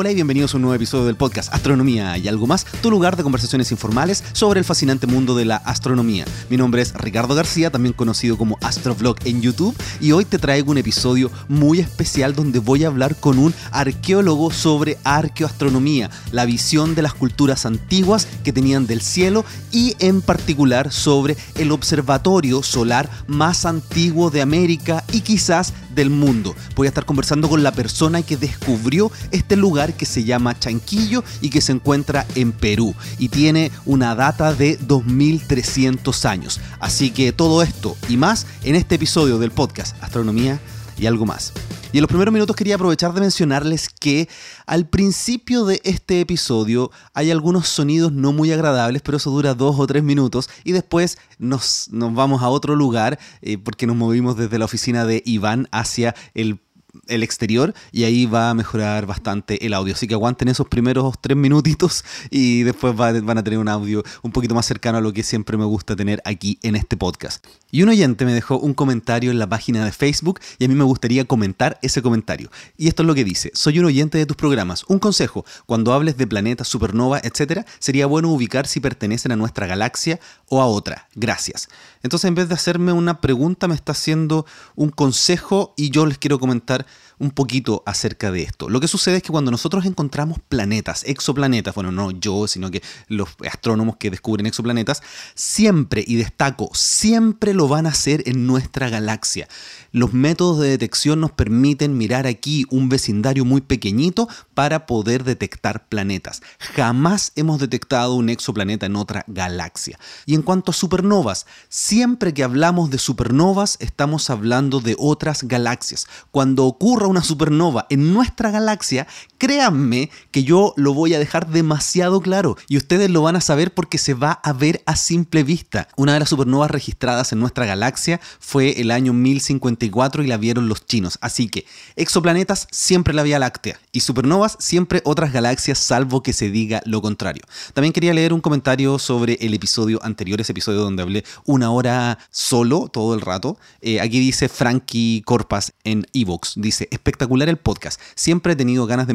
Hola y bienvenidos a un nuevo episodio del podcast Astronomía y algo más, tu lugar de conversaciones informales sobre el fascinante mundo de la astronomía. Mi nombre es Ricardo García, también conocido como Astrovlog en YouTube, y hoy te traigo un episodio muy especial donde voy a hablar con un arqueólogo sobre arqueoastronomía, la visión de las culturas antiguas que tenían del cielo y en particular sobre el observatorio solar más antiguo de América y quizás del mundo. Voy a estar conversando con la persona que descubrió este lugar que se llama Chanquillo y que se encuentra en Perú y tiene una data de 2300 años. Así que todo esto y más en este episodio del podcast Astronomía y algo más. Y en los primeros minutos quería aprovechar de mencionarles que al principio de este episodio hay algunos sonidos no muy agradables, pero eso dura dos o tres minutos y después nos, nos vamos a otro lugar eh, porque nos movimos desde la oficina de Iván hacia el el exterior y ahí va a mejorar bastante el audio. Así que aguanten esos primeros tres minutitos y después van a tener un audio un poquito más cercano a lo que siempre me gusta tener aquí en este podcast. Y un oyente me dejó un comentario en la página de Facebook y a mí me gustaría comentar ese comentario. Y esto es lo que dice, soy un oyente de tus programas. Un consejo, cuando hables de planetas, supernova, etc., sería bueno ubicar si pertenecen a nuestra galaxia o a otra. Gracias. Entonces en vez de hacerme una pregunta me está haciendo un consejo y yo les quiero comentar un poquito acerca de esto. Lo que sucede es que cuando nosotros encontramos planetas, exoplanetas, bueno, no yo, sino que los astrónomos que descubren exoplanetas, siempre, y destaco, siempre lo van a hacer en nuestra galaxia. Los métodos de detección nos permiten mirar aquí un vecindario muy pequeñito para poder detectar planetas. Jamás hemos detectado un exoplaneta en otra galaxia. Y en cuanto a supernovas, siempre que hablamos de supernovas estamos hablando de otras galaxias. Cuando ocurra una supernova en nuestra galaxia, créanme que yo lo voy a dejar demasiado claro y ustedes lo van a saber porque se va a ver a simple vista. Una de las supernovas registradas en nuestra galaxia fue el año 1054 y la vieron los chinos. Así que exoplanetas siempre la Vía Láctea y supernovas siempre otras galaxias salvo que se diga lo contrario. También quería leer un comentario sobre el episodio anterior, ese episodio donde hablé una hora solo todo el rato. Eh, aquí dice Frankie Corpas en Evox. Dice, espectacular el podcast. Siempre he tenido ganas de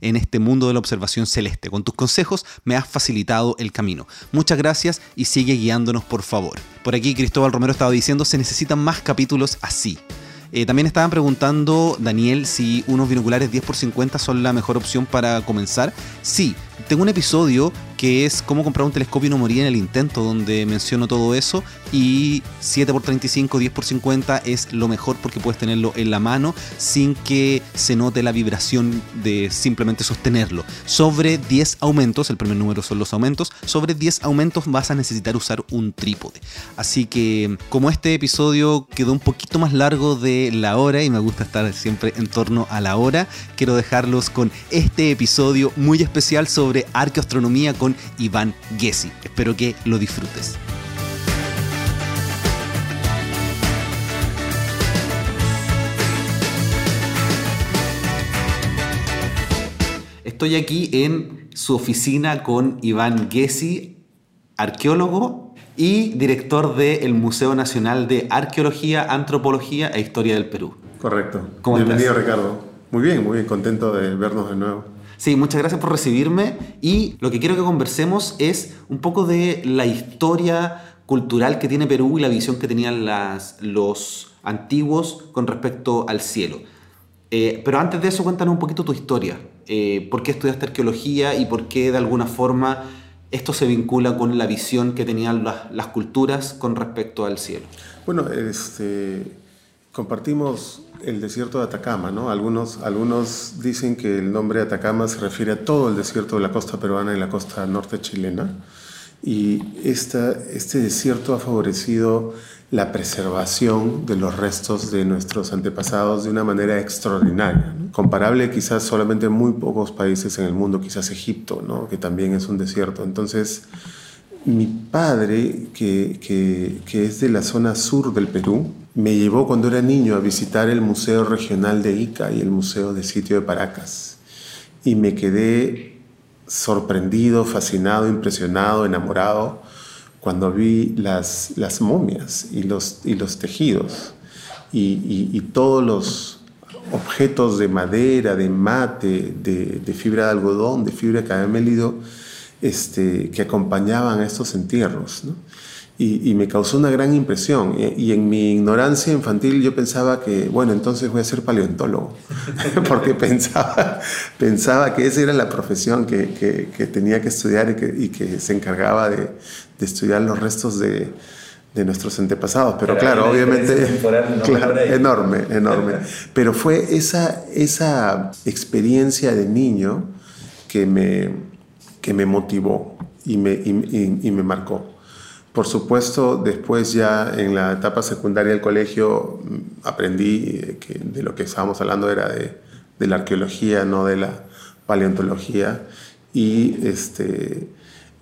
en este mundo de la observación celeste. Con tus consejos me has facilitado el camino. Muchas gracias y sigue guiándonos por favor. Por aquí Cristóbal Romero estaba diciendo, se necesitan más capítulos así. Eh, también estaban preguntando, Daniel, si unos binoculares 10x50 son la mejor opción para comenzar. Sí, tengo un episodio que es cómo comprar un telescopio y no morir en el intento, donde menciono todo eso. Y 7x35, 10x50 es lo mejor porque puedes tenerlo en la mano sin que se note la vibración de simplemente sostenerlo. Sobre 10 aumentos, el primer número son los aumentos, sobre 10 aumentos vas a necesitar usar un trípode. Así que como este episodio quedó un poquito más largo de la hora y me gusta estar siempre en torno a la hora, quiero dejarlos con este episodio muy especial sobre arqueoastronomía con Iván Gessi. Espero que lo disfrutes. Estoy aquí en su oficina con Iván Gessi, arqueólogo y director del Museo Nacional de Arqueología, Antropología e Historia del Perú. Correcto. Bienvenido, Ricardo. Muy bien, muy bien, contento de vernos de nuevo. Sí, muchas gracias por recibirme y lo que quiero que conversemos es un poco de la historia cultural que tiene Perú y la visión que tenían las, los antiguos con respecto al cielo. Eh, pero antes de eso, cuéntanos un poquito tu historia. Eh, ¿Por qué estudiaste arqueología y por qué de alguna forma esto se vincula con la visión que tenían las, las culturas con respecto al cielo? Bueno, este, compartimos el desierto de Atacama, ¿no? Algunos, algunos dicen que el nombre Atacama se refiere a todo el desierto de la costa peruana y la costa norte chilena. Y esta, este desierto ha favorecido la preservación de los restos de nuestros antepasados de una manera extraordinaria, comparable quizás solamente en muy pocos países en el mundo, quizás Egipto, ¿no? que también es un desierto. Entonces, mi padre, que, es de la zona sur del Perú, me llevó cuando era niño a visitar el Museo Regional de Ica y el Museo de Sitio de Paracas. Y me quedé sorprendido, fascinado, impresionado, enamorado cuando vi las, momias y los, tejidos y, todos los objetos de madera, de mate, de, fibra de algodón, de fibra de caramelido, este, que acompañaban a estos entierros. Y, me causó una gran impresión. Y, en mi ignorancia infantil yo pensaba que, bueno, entonces voy a ser paleontólogo, porque pensaba, pensaba que esa era la profesión que, que, tenía que estudiar y que, se encargaba de, de estudiar los restos de, de nuestros antepasados. Pero claro, obviamente, enorme, enorme. Pero fue esa, esa experiencia de niño que me, que me motivó y me, y, me marcó. Por supuesto, después ya en la etapa secundaria del colegio mm, aprendí que de lo que estábamos hablando era de, de la arqueología, no de la paleontología. Y este,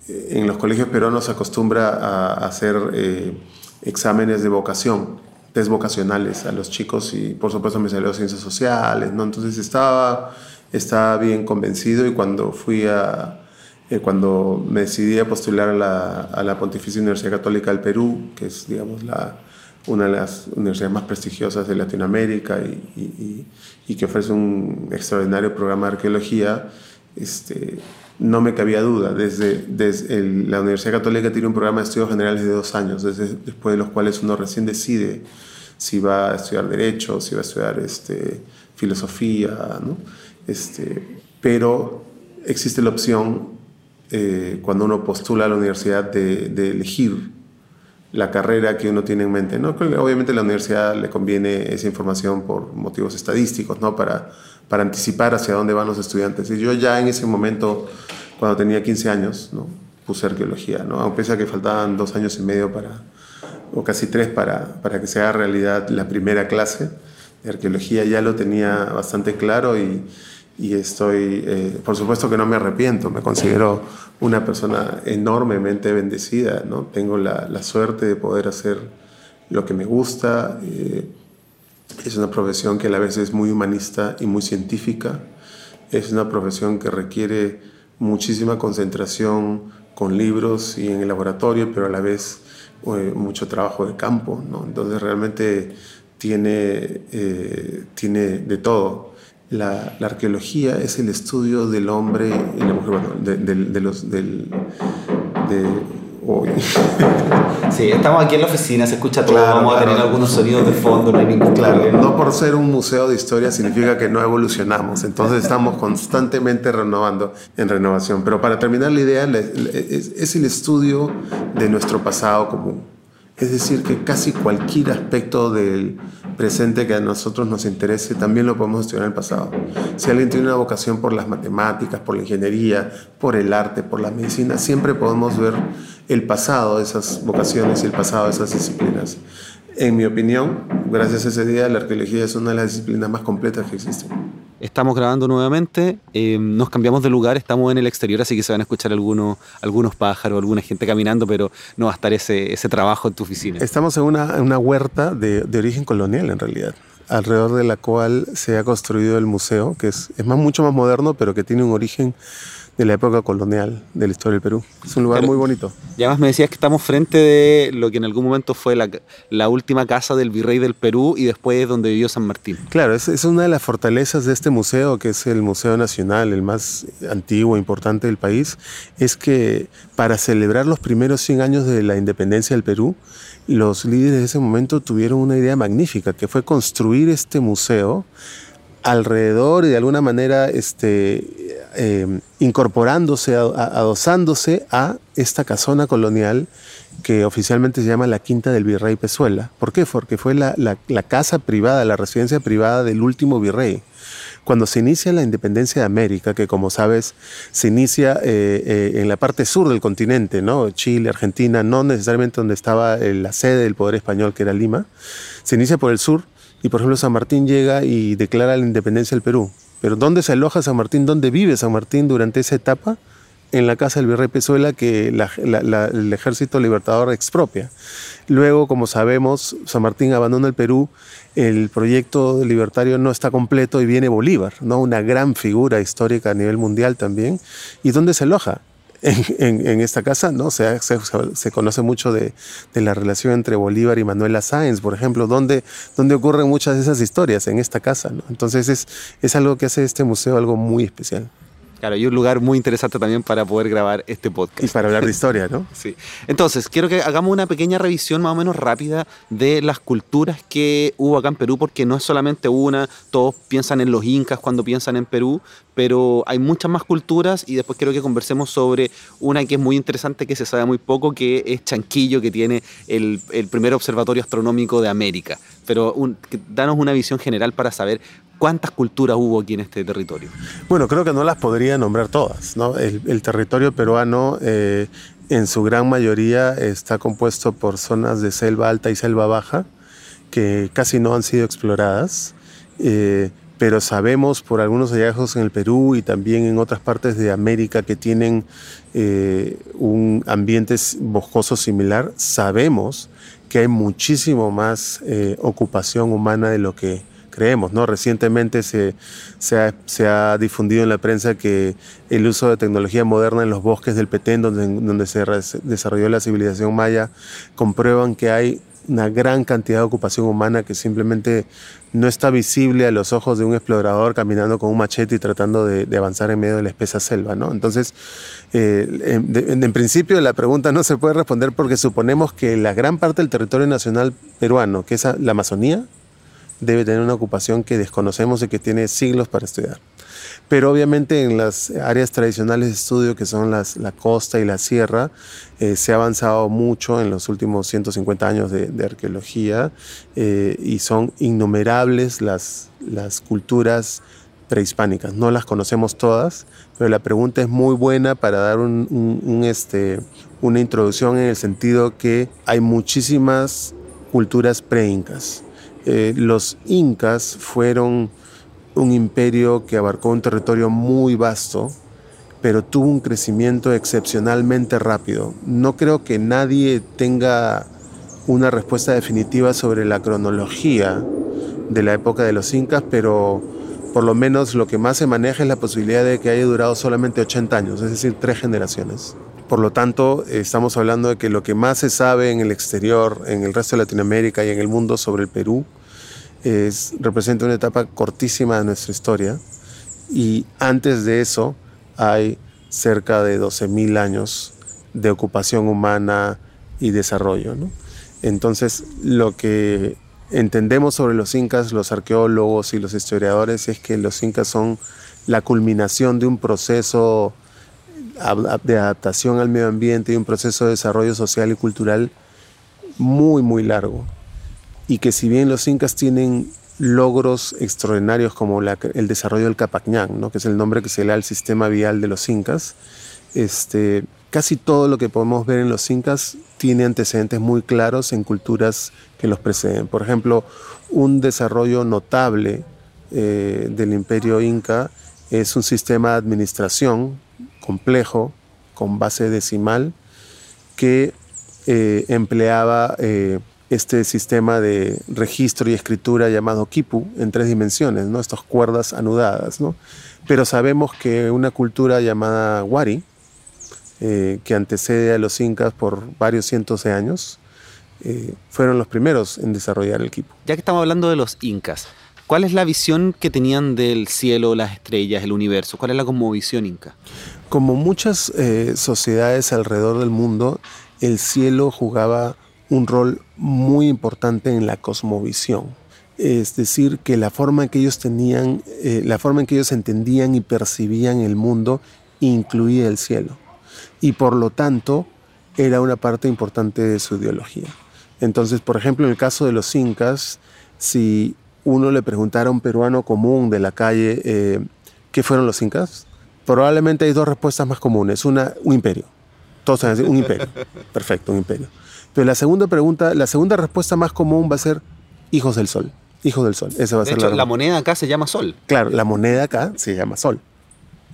en los colegios peruanos se acostumbra a hacer eh, exámenes de vocación, test vocacionales a los chicos y por supuesto me salió ciencias sociales, ¿no? Entonces estaba, estaba bien convencido y cuando fui a, eh, cuando me decidí a postular a la, a la, Pontificia Universidad Católica del Perú, que es, digamos, la, una de las universidades más prestigiosas de Latinoamérica y, y, y que ofrece un extraordinario programa de arqueología, este, no me cabía duda. Desde, desde la Universidad Católica tiene un programa de estudios generales de dos años, desde, después de los cuales uno recién decide si va a estudiar Derecho, si va a estudiar este, Filosofía, ¿no? este, pero existe la opción eh, cuando uno postula a la universidad de, de, elegir la carrera que uno tiene en mente. ¿no? Obviamente a la universidad le conviene esa información por motivos estadísticos, ¿no? para para anticipar hacia dónde van los estudiantes. Y yo ya en ese momento, cuando tenía 15 años, ¿no? puse arqueología, ¿no? aunque pese a que faltaban dos años y medio para, o casi tres para, para que se haga realidad la primera clase de arqueología, ya lo tenía bastante claro y, y estoy, eh, por supuesto que no me arrepiento, me considero una persona enormemente bendecida, ¿no? tengo la, la suerte de poder hacer lo que me gusta. Eh, es una profesión que a la vez es muy humanista y muy científica. Es una profesión que requiere muchísima concentración con libros y en el laboratorio, pero a la vez eh, mucho trabajo de campo. ¿no? Entonces realmente tiene, eh, tiene de todo. La, la, arqueología es el estudio del hombre y la mujer, de, de, los, del, de, Sí, estamos aquí en la oficina, se escucha todo, vamos a tener algunos sonidos de fondo, no hay ningún claro, No por ser un museo de historia significa que no evolucionamos, entonces estamos constantemente renovando en renovación. Pero para terminar la idea, es el estudio de nuestro pasado común. Es decir, que casi cualquier aspecto del presente que a nosotros nos interese también lo podemos estudiar en el pasado. Si alguien tiene una vocación por las matemáticas, por la ingeniería, por el arte, por la medicina, siempre podemos ver el pasado de esas vocaciones y el pasado de esas disciplinas. En mi opinión, gracias a ese día, la arqueología es una de las disciplinas más completas que existen. Estamos grabando nuevamente, eh, nos cambiamos de lugar, estamos en el exterior, así que se van a escuchar algunos, algunos pájaros, alguna gente caminando, pero no va a estar ese, ese trabajo en tu oficina. Estamos en una, una huerta de, de, origen colonial, en realidad, alrededor de la cual se ha construido el museo, que es, es más, mucho más moderno, pero que tiene un origen de la época colonial de la historia del Perú. Es un lugar muy bonito. Y además me decías que estamos frente de lo que en algún momento fue la, la última casa del virrey del Perú y después donde vivió San Martín. Claro, es, es, una de las fortalezas de este museo, que es el Museo Nacional, el más antiguo e importante del país, es que para celebrar los primeros 100 años de la independencia del Perú, los líderes de ese momento tuvieron una idea magnífica, que fue construir este museo alrededor y de alguna manera este, eh, incorporándose, adosándose a esta casona colonial que oficialmente se llama la Quinta del Virrey Pezuela. ¿Por qué? Porque fue la, casa privada, la residencia privada del último virrey. Cuando se inicia la independencia de América, que como sabes se inicia eh, eh, en la parte sur del continente, ¿no? Chile, Argentina, no necesariamente donde estaba la sede del poder español, que era Lima, se inicia por el sur, y por ejemplo San Martín llega y declara la independencia del Perú. Pero ¿dónde se aloja San Martín? ¿Dónde vive San Martín durante esa etapa? En la casa del virrey Pezuela que el ejército libertador expropia. Luego, como sabemos, San Martín abandona el Perú, el proyecto libertario no está completo y viene Bolívar, ¿no? una gran figura histórica a nivel mundial también. ¿Y dónde se aloja? En, esta casa, ¿no? Se, se, conoce mucho de, la relación entre Bolívar y Manuela Sáenz, por ejemplo, donde, donde ocurren muchas de esas historias, en esta casa. Entonces es, es algo que hace este museo algo muy especial. Claro, y un lugar muy interesante también para poder grabar este podcast. Y para hablar de historia, ¿no? sí. Entonces, quiero que hagamos una pequeña revisión más o menos rápida de las culturas que hubo acá en Perú, porque no es solamente una, todos piensan en los incas cuando piensan en Perú, pero hay muchas más culturas y después quiero que conversemos sobre una que es muy interesante, que se sabe muy poco, que es Chanquillo, que tiene el, primer observatorio astronómico de América. Pero danos una visión general para saber ¿Cuántas culturas hubo aquí en este territorio? Bueno, creo que no las podría nombrar todas. El, territorio peruano eh, en su gran mayoría está compuesto por zonas de selva alta y selva baja que casi no han sido exploradas. Eh, pero sabemos por algunos hallazgos en el Perú y también en otras partes de América que tienen eh, un ambiente boscoso similar, sabemos que hay muchísimo más ocupación humana de lo que creemos. ¿no? Recientemente se, se, ha, difundido en la prensa que el uso de tecnología moderna en los bosques del Petén, donde, donde se desarrolló la civilización maya, comprueban que hay una gran cantidad de ocupación humana que simplemente no está visible a los ojos de un explorador caminando con un machete y tratando de, avanzar en medio de la espesa selva. ¿no? Entonces, eh, en, en, principio la pregunta no se puede responder porque suponemos que la gran parte del territorio nacional peruano, que es la Amazonía, debe tener una ocupación que desconocemos y que tiene siglos para estudiar. Pero obviamente en las áreas tradicionales de estudio, que son las, la costa y la sierra, eh, se ha avanzado mucho en los últimos 150 años de, arqueología eh, y son innumerables las, las culturas prehispánicas. No las conocemos todas, pero la pregunta es muy buena para dar un, este, una introducción en el sentido que hay muchísimas culturas preincas eh, los incas fueron un imperio que abarcó un territorio muy vasto, pero tuvo un crecimiento excepcionalmente rápido. No creo que nadie tenga una respuesta definitiva sobre la cronología de la época de los incas, pero por lo menos lo que más se maneja es la posibilidad de que haya durado solamente 80 años, es decir, tres generaciones. Por lo tanto, estamos hablando de que lo que más se sabe en el exterior, en el resto de Latinoamérica y en el mundo sobre el Perú, es, representa una etapa cortísima de nuestra historia y antes de eso hay cerca de 12.000 años de ocupación humana y desarrollo. Entonces, lo que entendemos sobre los incas, los arqueólogos y los historiadores, es que los incas son la culminación de un proceso de adaptación al medio ambiente y un proceso de desarrollo social y cultural muy, muy largo y que si bien los incas tienen logros extraordinarios como el desarrollo del Capacñán, ¿no? que es el nombre que se le da al sistema vial de los incas, este, casi todo lo que podemos ver en los incas tiene antecedentes muy claros en culturas que los preceden. Por ejemplo, un desarrollo notable eh, del imperio inca es un sistema de administración complejo, con base decimal, que eh, empleaba eh, este sistema de registro y escritura llamado Kipu en tres dimensiones, ¿no? estas cuerdas anudadas. ¿no? Pero sabemos que una cultura llamada Wari, eh, que antecede a los incas por varios cientos de años, eh, fueron los primeros en desarrollar el Kipu. Ya que estamos hablando de los incas, ¿cuál es la visión que tenían del cielo, las estrellas, el universo? ¿Cuál es la cosmovisión inca? Como muchas eh, sociedades alrededor del mundo, el cielo jugaba un rol muy importante en la cosmovisión. Es decir, que la forma en que ellos tenían, eh, la forma en que ellos entendían y percibían el mundo incluía el cielo. Y por lo tanto, era una parte importante de su ideología. Entonces, por ejemplo, en el caso de los incas, si uno le preguntara a un peruano común de la calle eh, qué fueron los incas, probablemente hay dos respuestas más comunes. Una, un imperio. Todos van a decir, un imperio. Perfecto, un imperio. Pero la segunda pregunta, la segunda respuesta más común va a ser hijos del sol. Hijos del sol. Esa va a ser la, la moneda acá se llama sol. Claro, la moneda acá se llama sol.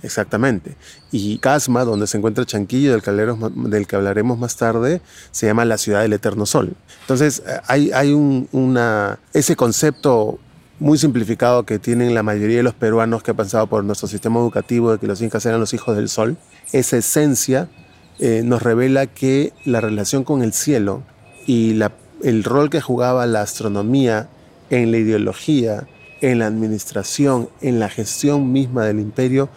Exactamente. Y Casma, donde se encuentra Chanquillo, del que, del que hablaremos más tarde, se llama la ciudad del eterno sol. Entonces, hay, hay un, una, ese concepto muy simplificado que tienen la mayoría de los peruanos que han pasado por nuestro sistema educativo de que los incas eran los hijos del sol, esa esencia eh, nos revela que la relación con el cielo y el rol que jugaba la astronomía en la ideología, en la administración, en la gestión misma del imperio,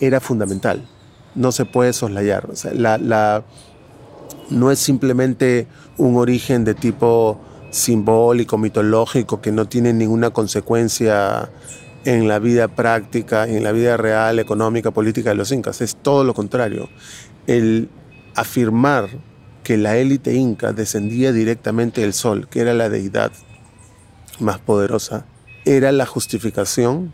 era fundamental. No se puede soslayar. no es simplemente un origen de tipo simbólico, mitológico, que no tiene ninguna consecuencia en la vida práctica, en la vida real, económica, política de los incas. Es todo lo contrario. El afirmar que la élite inca descendía directamente del sol, que era la deidad más poderosa, era la justificación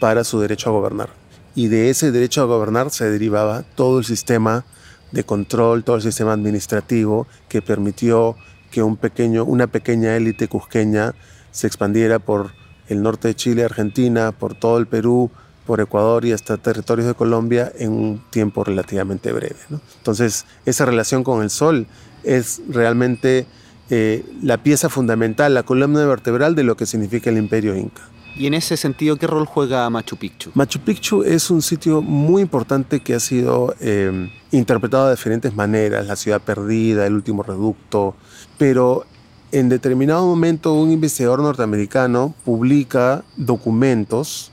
para su derecho a gobernar. Y de ese derecho a gobernar se derivaba todo el sistema de control, todo el sistema administrativo que permitió que un pequeño, una pequeña élite cusqueña se expandiera por el norte de Chile, Argentina, por todo el Perú, por Ecuador y hasta territorios de Colombia en un tiempo relativamente breve. Entonces, esa relación con el sol es realmente eh, la pieza fundamental, la columna vertebral de lo que significa el imperio inca. Y en ese sentido, ¿qué rol juega Machu Picchu? Machu Picchu es un sitio muy importante que ha sido eh, interpretado de diferentes maneras, la ciudad perdida, el último reducto, pero en determinado momento un investigador norteamericano publica documentos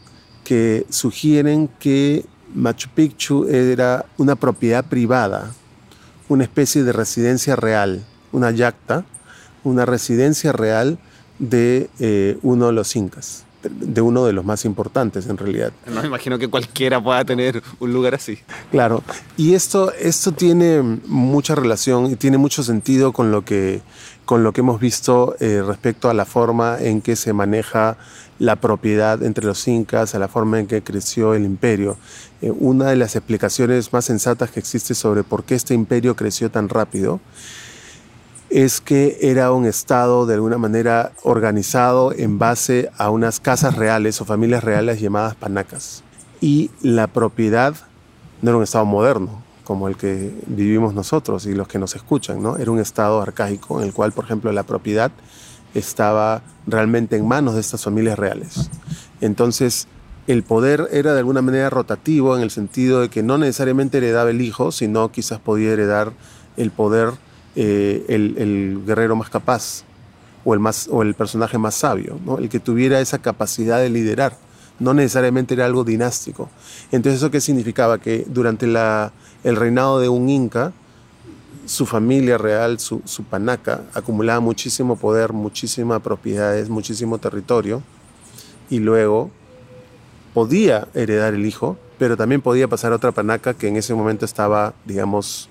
que sugieren que Machu Picchu era una propiedad privada, una especie de residencia real, una yacta, una residencia real de eh, uno de los incas de uno de los más importantes en realidad. No me imagino que cualquiera pueda tener un lugar así. Claro, y esto, esto tiene mucha relación y tiene mucho sentido con lo que, con lo que hemos visto eh, respecto a la forma en que se maneja la propiedad entre los incas, a la forma en que creció el imperio. Eh, una de las explicaciones más sensatas que existe sobre por qué este imperio creció tan rápido es que era un Estado de alguna manera organizado en base a unas casas reales o familias reales llamadas panacas. Y la propiedad no era un Estado moderno como el que vivimos nosotros y los que nos escuchan, ¿no? Era un Estado arcaico en el cual, por ejemplo, la propiedad estaba realmente en manos de estas familias reales. Entonces, el poder era de alguna manera rotativo en el sentido de que no necesariamente heredaba el hijo, sino quizás podía heredar el poder eh, el, guerrero más capaz o el, más, o el personaje más sabio, el que tuviera esa capacidad de liderar. No necesariamente era algo dinástico. Entonces, ¿eso qué significaba? Que durante el reinado de un inca, su familia real, su, panaca, acumulaba muchísimo poder, muchísimas propiedades, muchísimo territorio, y luego podía heredar el hijo, pero también podía pasar a otra panaca que en ese momento estaba, digamos,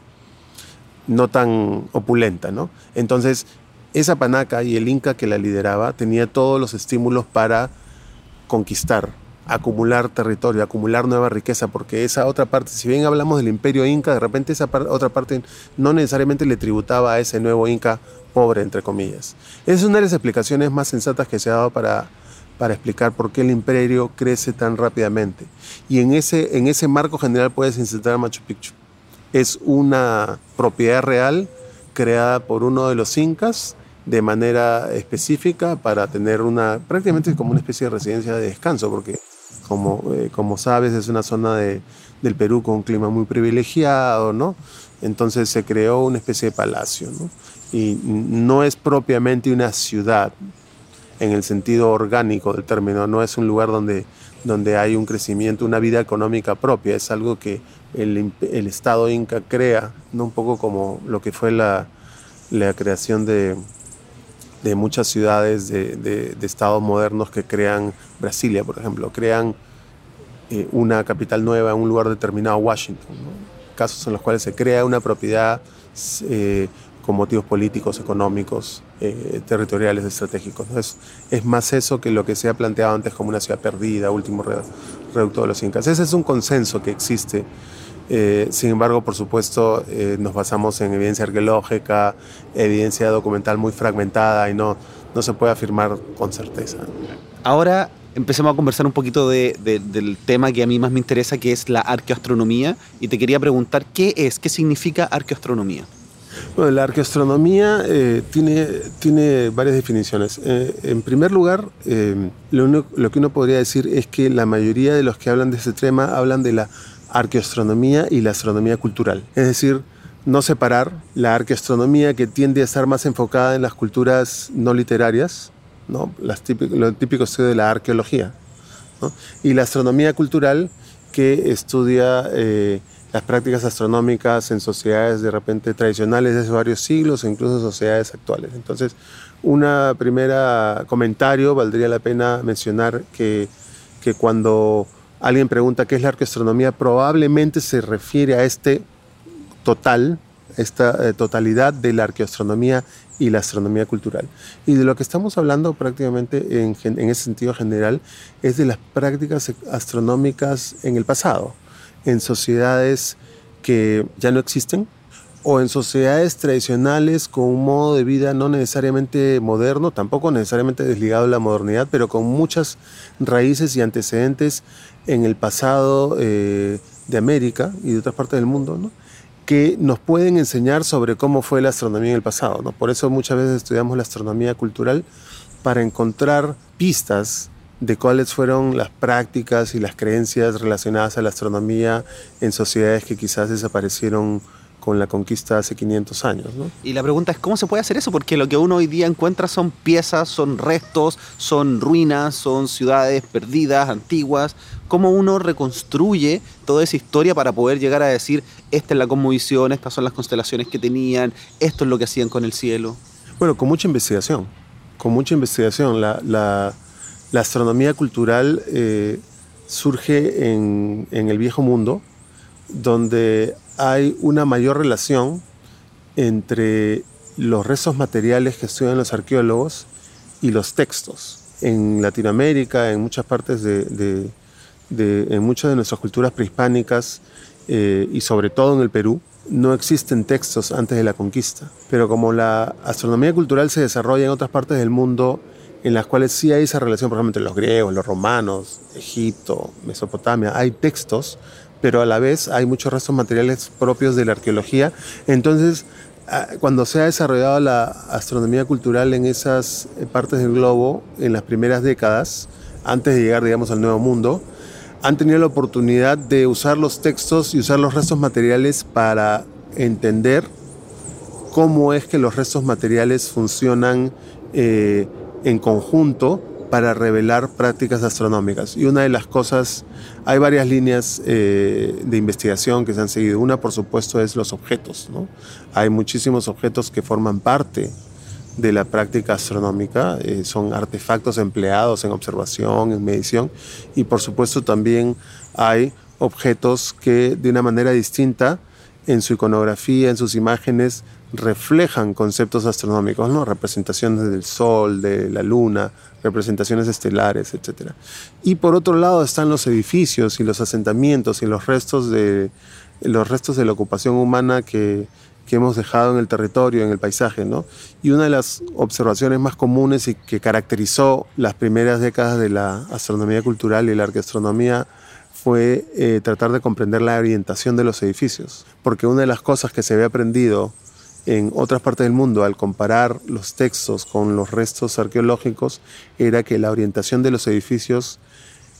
no tan opulenta, ¿no? Entonces, esa panaca y el inca que la lideraba tenía todos los estímulos para conquistar, acumular territorio, acumular nueva riqueza, porque esa otra parte, si bien hablamos del imperio inca, de repente esa otra parte no necesariamente le tributaba a ese nuevo inca pobre, entre comillas. Es una de las explicaciones más sensatas que se ha dado para, para explicar por qué el imperio crece tan rápidamente. Y en ese, en ese marco general puedes insertar Machu Picchu es una propiedad real creada por uno de los incas de manera específica para tener una, prácticamente como una especie de residencia de descanso, porque como, eh, como sabes es una zona de, del Perú con un clima muy privilegiado, ¿no? Entonces se creó una especie de palacio, ¿no? Y no es propiamente una ciudad en el sentido orgánico del término, no es un lugar donde, donde hay un crecimiento, una vida económica propia, es algo que el, Estado inca crea, ¿no? un poco como lo que fue la, creación de, muchas ciudades de, estados modernos que crean Brasilia, por ejemplo, crean eh, una capital nueva en un lugar determinado, Washington. Casos en los cuales se crea una propiedad eh, con motivos políticos, económicos, eh, territoriales, estratégicos. Es, es, más eso que lo que se ha planteado antes como una ciudad perdida, último reducto de los incas. Ese es un consenso que existe eh, sin embargo, por supuesto, eh, nos basamos en evidencia arqueológica, evidencia documental muy fragmentada y no, no se puede afirmar con certeza. Ahora empecemos a conversar un poquito del tema que a mí más me interesa, que es la arqueoastronomía. Y te quería preguntar, ¿qué es, qué significa arqueoastronomía? Bueno, la arqueoastronomía eh, tiene, tiene varias definiciones. Eh, en primer lugar, eh, lo, lo, que uno podría decir es que la mayoría de los que hablan de este tema hablan de la arqueoastronomía y la astronomía cultural. Es decir, no separar la arqueoastronomía que tiende a estar más enfocada en las culturas no literarias, ¿no? Las típico, lo típico estudio de la arqueología, y la astronomía cultural que estudia las prácticas astronómicas en sociedades de repente tradicionales de hace varios siglos e incluso sociedades actuales. Entonces, un primera comentario valdría la pena mencionar que, que cuando alguien pregunta qué es la arqueastronomía, probablemente se refiere a este total, esta eh, totalidad de la arqueoastronomía y la astronomía cultural. Y de lo que estamos hablando prácticamente en, en ese sentido general es de las prácticas astronómicas en el pasado en sociedades que ya no existen o en sociedades tradicionales con un modo de vida no necesariamente moderno, tampoco necesariamente desligado de la modernidad, pero con muchas raíces y antecedentes en el pasado eh, de América y de otras partes del mundo, ¿no? que nos pueden enseñar sobre cómo fue la astronomía en el pasado. ¿no? Por eso muchas veces estudiamos la astronomía cultural para encontrar pistas de cuáles fueron las prácticas y las creencias relacionadas a la astronomía en sociedades que quizás desaparecieron con la conquista hace 500 años. Y la pregunta es, ¿cómo se puede hacer eso? Porque lo que uno hoy día encuentra son piezas, son restos, son ruinas, son ciudades perdidas, antiguas. ¿Cómo uno reconstruye toda esa historia para poder llegar a decir, esta es la cosmovisión, estas son las constelaciones que tenían, esto es lo que hacían con el cielo? Bueno, con mucha investigación, con mucha investigación. la, la la astronomía cultural eh, surge en, el viejo mundo, donde hay una mayor relación entre los restos materiales que estudian los arqueólogos y los textos. En Latinoamérica, en muchas partes de, en muchas de nuestras culturas prehispánicas eh, y sobre todo en el Perú, no existen textos antes de la conquista. Pero como la astronomía cultural se desarrolla en otras partes del mundo en las cuales sí hay esa relación, por ejemplo, entre los griegos, los romanos, Egipto, Mesopotamia, hay textos, pero a la vez hay muchos restos materiales propios de la arqueología. Entonces, ah, cuando se ha desarrollado la astronomía cultural en esas eh, partes del globo, en las primeras décadas, antes de llegar, digamos, al Nuevo Mundo, han tenido la oportunidad de usar los textos y usar los restos materiales para entender cómo es que los restos materiales funcionan eh, en conjunto para revelar prácticas astronómicas. Y una de las cosas, hay varias líneas eh, de investigación que se han seguido. Una, por supuesto, es los objetos. ¿no? Hay muchísimos objetos que forman parte de la práctica astronómica, eh, son artefactos empleados en observación, en medición, y por supuesto también hay objetos que de una manera distinta en su iconografía, en sus imágenes, reflejan conceptos astronómicos, ¿no? representaciones del Sol, de la Luna, representaciones estelares, etc. Y por otro lado están los edificios y los asentamientos y los restos de, los restos de la ocupación humana que, que hemos dejado en el territorio, en el paisaje. ¿no? Y una de las observaciones más comunes y que caracterizó las primeras décadas de la astronomía cultural y la arqueastronomía fue eh, tratar de comprender la orientación de los edificios, porque una de las cosas que se había aprendido en otras partes del mundo al comparar los textos con los restos arqueológicos era que la orientación de los edificios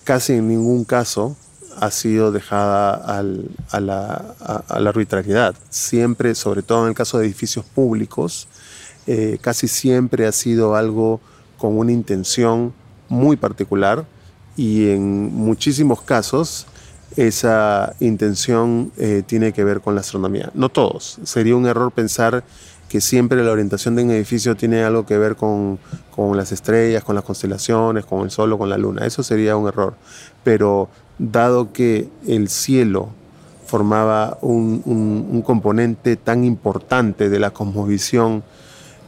casi en ningún caso ha sido dejada a, la, arbitrariedad. Siempre, sobre todo en el caso de edificios públicos, eh, casi siempre ha sido algo con una intención muy particular y en muchísimos casos esa intención eh, tiene que ver con la astronomía. No todos. Sería un error pensar que siempre la orientación de un edificio tiene algo que ver con, las estrellas, con las constelaciones, con el sol o con la luna. Eso sería un error. Pero dado que el cielo formaba un componente tan importante de la cosmovisión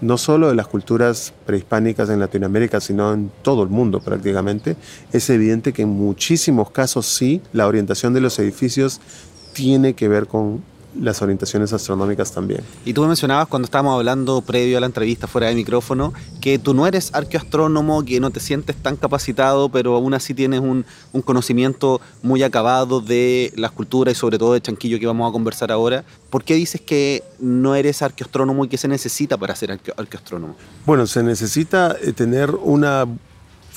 no solo de las culturas prehispánicas en Latinoamérica, sino en todo el mundo prácticamente, es evidente que en muchísimos casos sí, la orientación de los edificios tiene que ver con, las orientaciones astronómicas también. Y tú me mencionabas cuando estábamos hablando previo a la entrevista fuera de micrófono que tú no eres arqueoastrónomo, que no te sientes tan capacitado, pero aún así tienes un, un conocimiento muy acabado de la escultura y sobre todo de Chanquillo que vamos a conversar ahora. ¿Por qué dices que no eres arqueoastrónomo y qué se necesita para ser arqueoastrónomo? Bueno, se necesita eh, tener una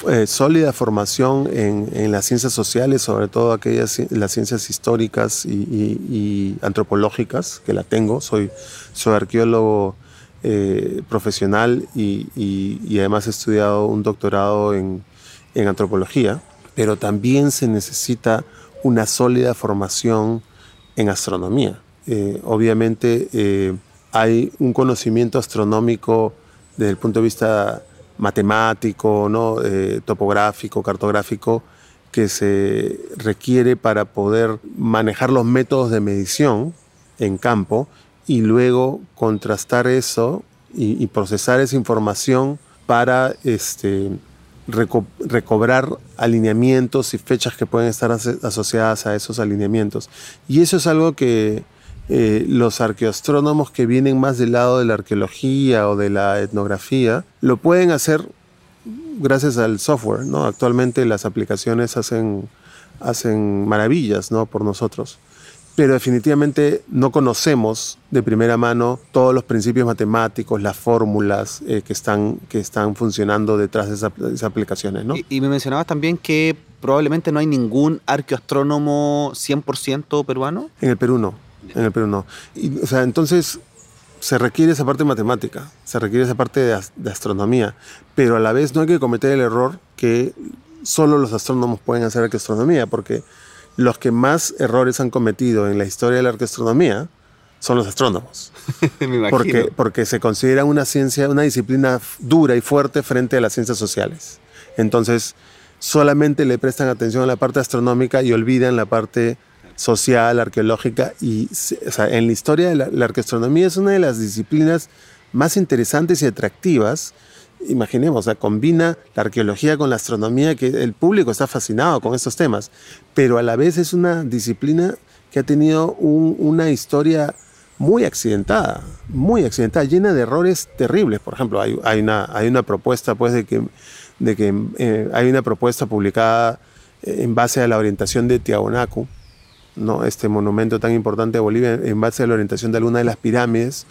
eh, sólida formación en, las ciencias sociales, sobre todo aquellas las ciencias históricas y, antropológicas, que la tengo. Soy, soy arqueólogo eh, profesional y, además he estudiado un doctorado en, antropología, pero también se necesita una sólida formación en astronomía. Eh, obviamente hay un conocimiento astronómico desde el punto de vista matemático, ¿no? Eh, topográfico, cartográfico, que se requiere para poder manejar los métodos de medición en campo y luego contrastar eso y, procesar esa información para este, recobrar alineamientos y fechas que pueden estar asociadas a esos alineamientos. Y eso es algo que eh, los arqueoastrónomos que vienen más del lado de la arqueología o de la etnografía lo pueden hacer gracias al software. ¿no? Actualmente las aplicaciones hacen, hacen maravillas ¿no? por nosotros. Pero definitivamente no conocemos de primera mano todos los principios matemáticos, las fórmulas eh, que, están, que están funcionando detrás de, esas aplicaciones. ¿no? Y, y me mencionabas también que probablemente no hay ningún arqueoastrónomo 100% peruano. En el Perú no. En el Perú no. Y, o sea, entonces se requiere esa parte matemática, se requiere esa parte de, astronomía, pero a la vez no hay que cometer el error que solo los astrónomos pueden hacer arqueastronomía, porque los que más errores han cometido en la historia de la arqueastronomía son los astrónomos. Me porque, porque se considera una ciencia, una disciplina dura y fuerte frente a las ciencias sociales. Entonces, solamente le prestan atención a la parte astronómica y olvidan la parte social, arqueológica y en la historia de la, la, arqueastronomía es una de las disciplinas más interesantes y atractivas. Imaginemos, o combina la arqueología con la astronomía, que el público está fascinado con estos temas, pero a la vez es una disciplina que ha tenido una historia muy accidentada, muy accidentada, llena de errores terribles. Por ejemplo, hay, una, hay una propuesta, pues, de que, de que eh, hay una propuesta publicada en base a la orientación de Tiahuanaco, ¿no? este monumento tan importante de Bolivia, en base a la orientación de alguna de las pirámides,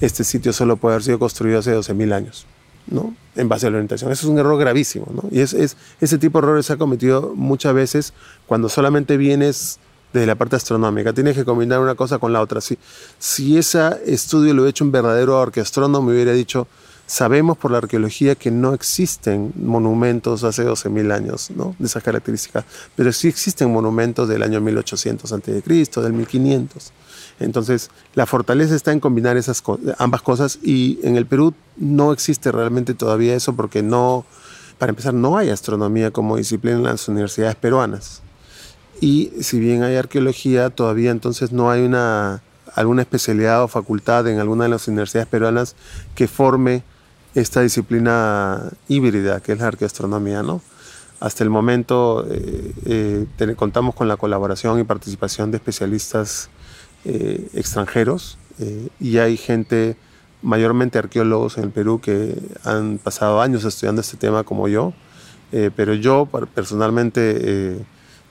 este sitio solo puede haber sido construido hace 12.000 años, ¿no? en base a la orientación. Eso es un error gravísimo. ¿no? Y es, ese tipo de errores se ha cometido muchas veces cuando solamente vienes de la parte astronómica. Tienes que combinar una cosa con la otra. Si, si ese estudio lo he hecho un verdadero arqueastrónomo, me hubiera dicho, Sabemos por la arqueología que no existen monumentos hace 12.000 años ¿no? de esas características, pero sí existen monumentos del año 1800 a.C., del 1500. Entonces, la fortaleza está en combinar esas ambas cosas y en el Perú no existe realmente todavía eso porque no, para empezar, no hay astronomía como disciplina en las universidades peruanas. Y si bien hay arqueología, todavía entonces no hay una, alguna especialidad o facultad en alguna de las universidades peruanas que forme esta disciplina híbrida que es la arqueastronomía, ¿no? Hasta el momento eh, eh, contamos con la colaboración y participación de especialistas eh, extranjeros y hay gente, mayormente arqueólogos en el Perú, que han pasado años estudiando este tema como yo, pero yo personalmente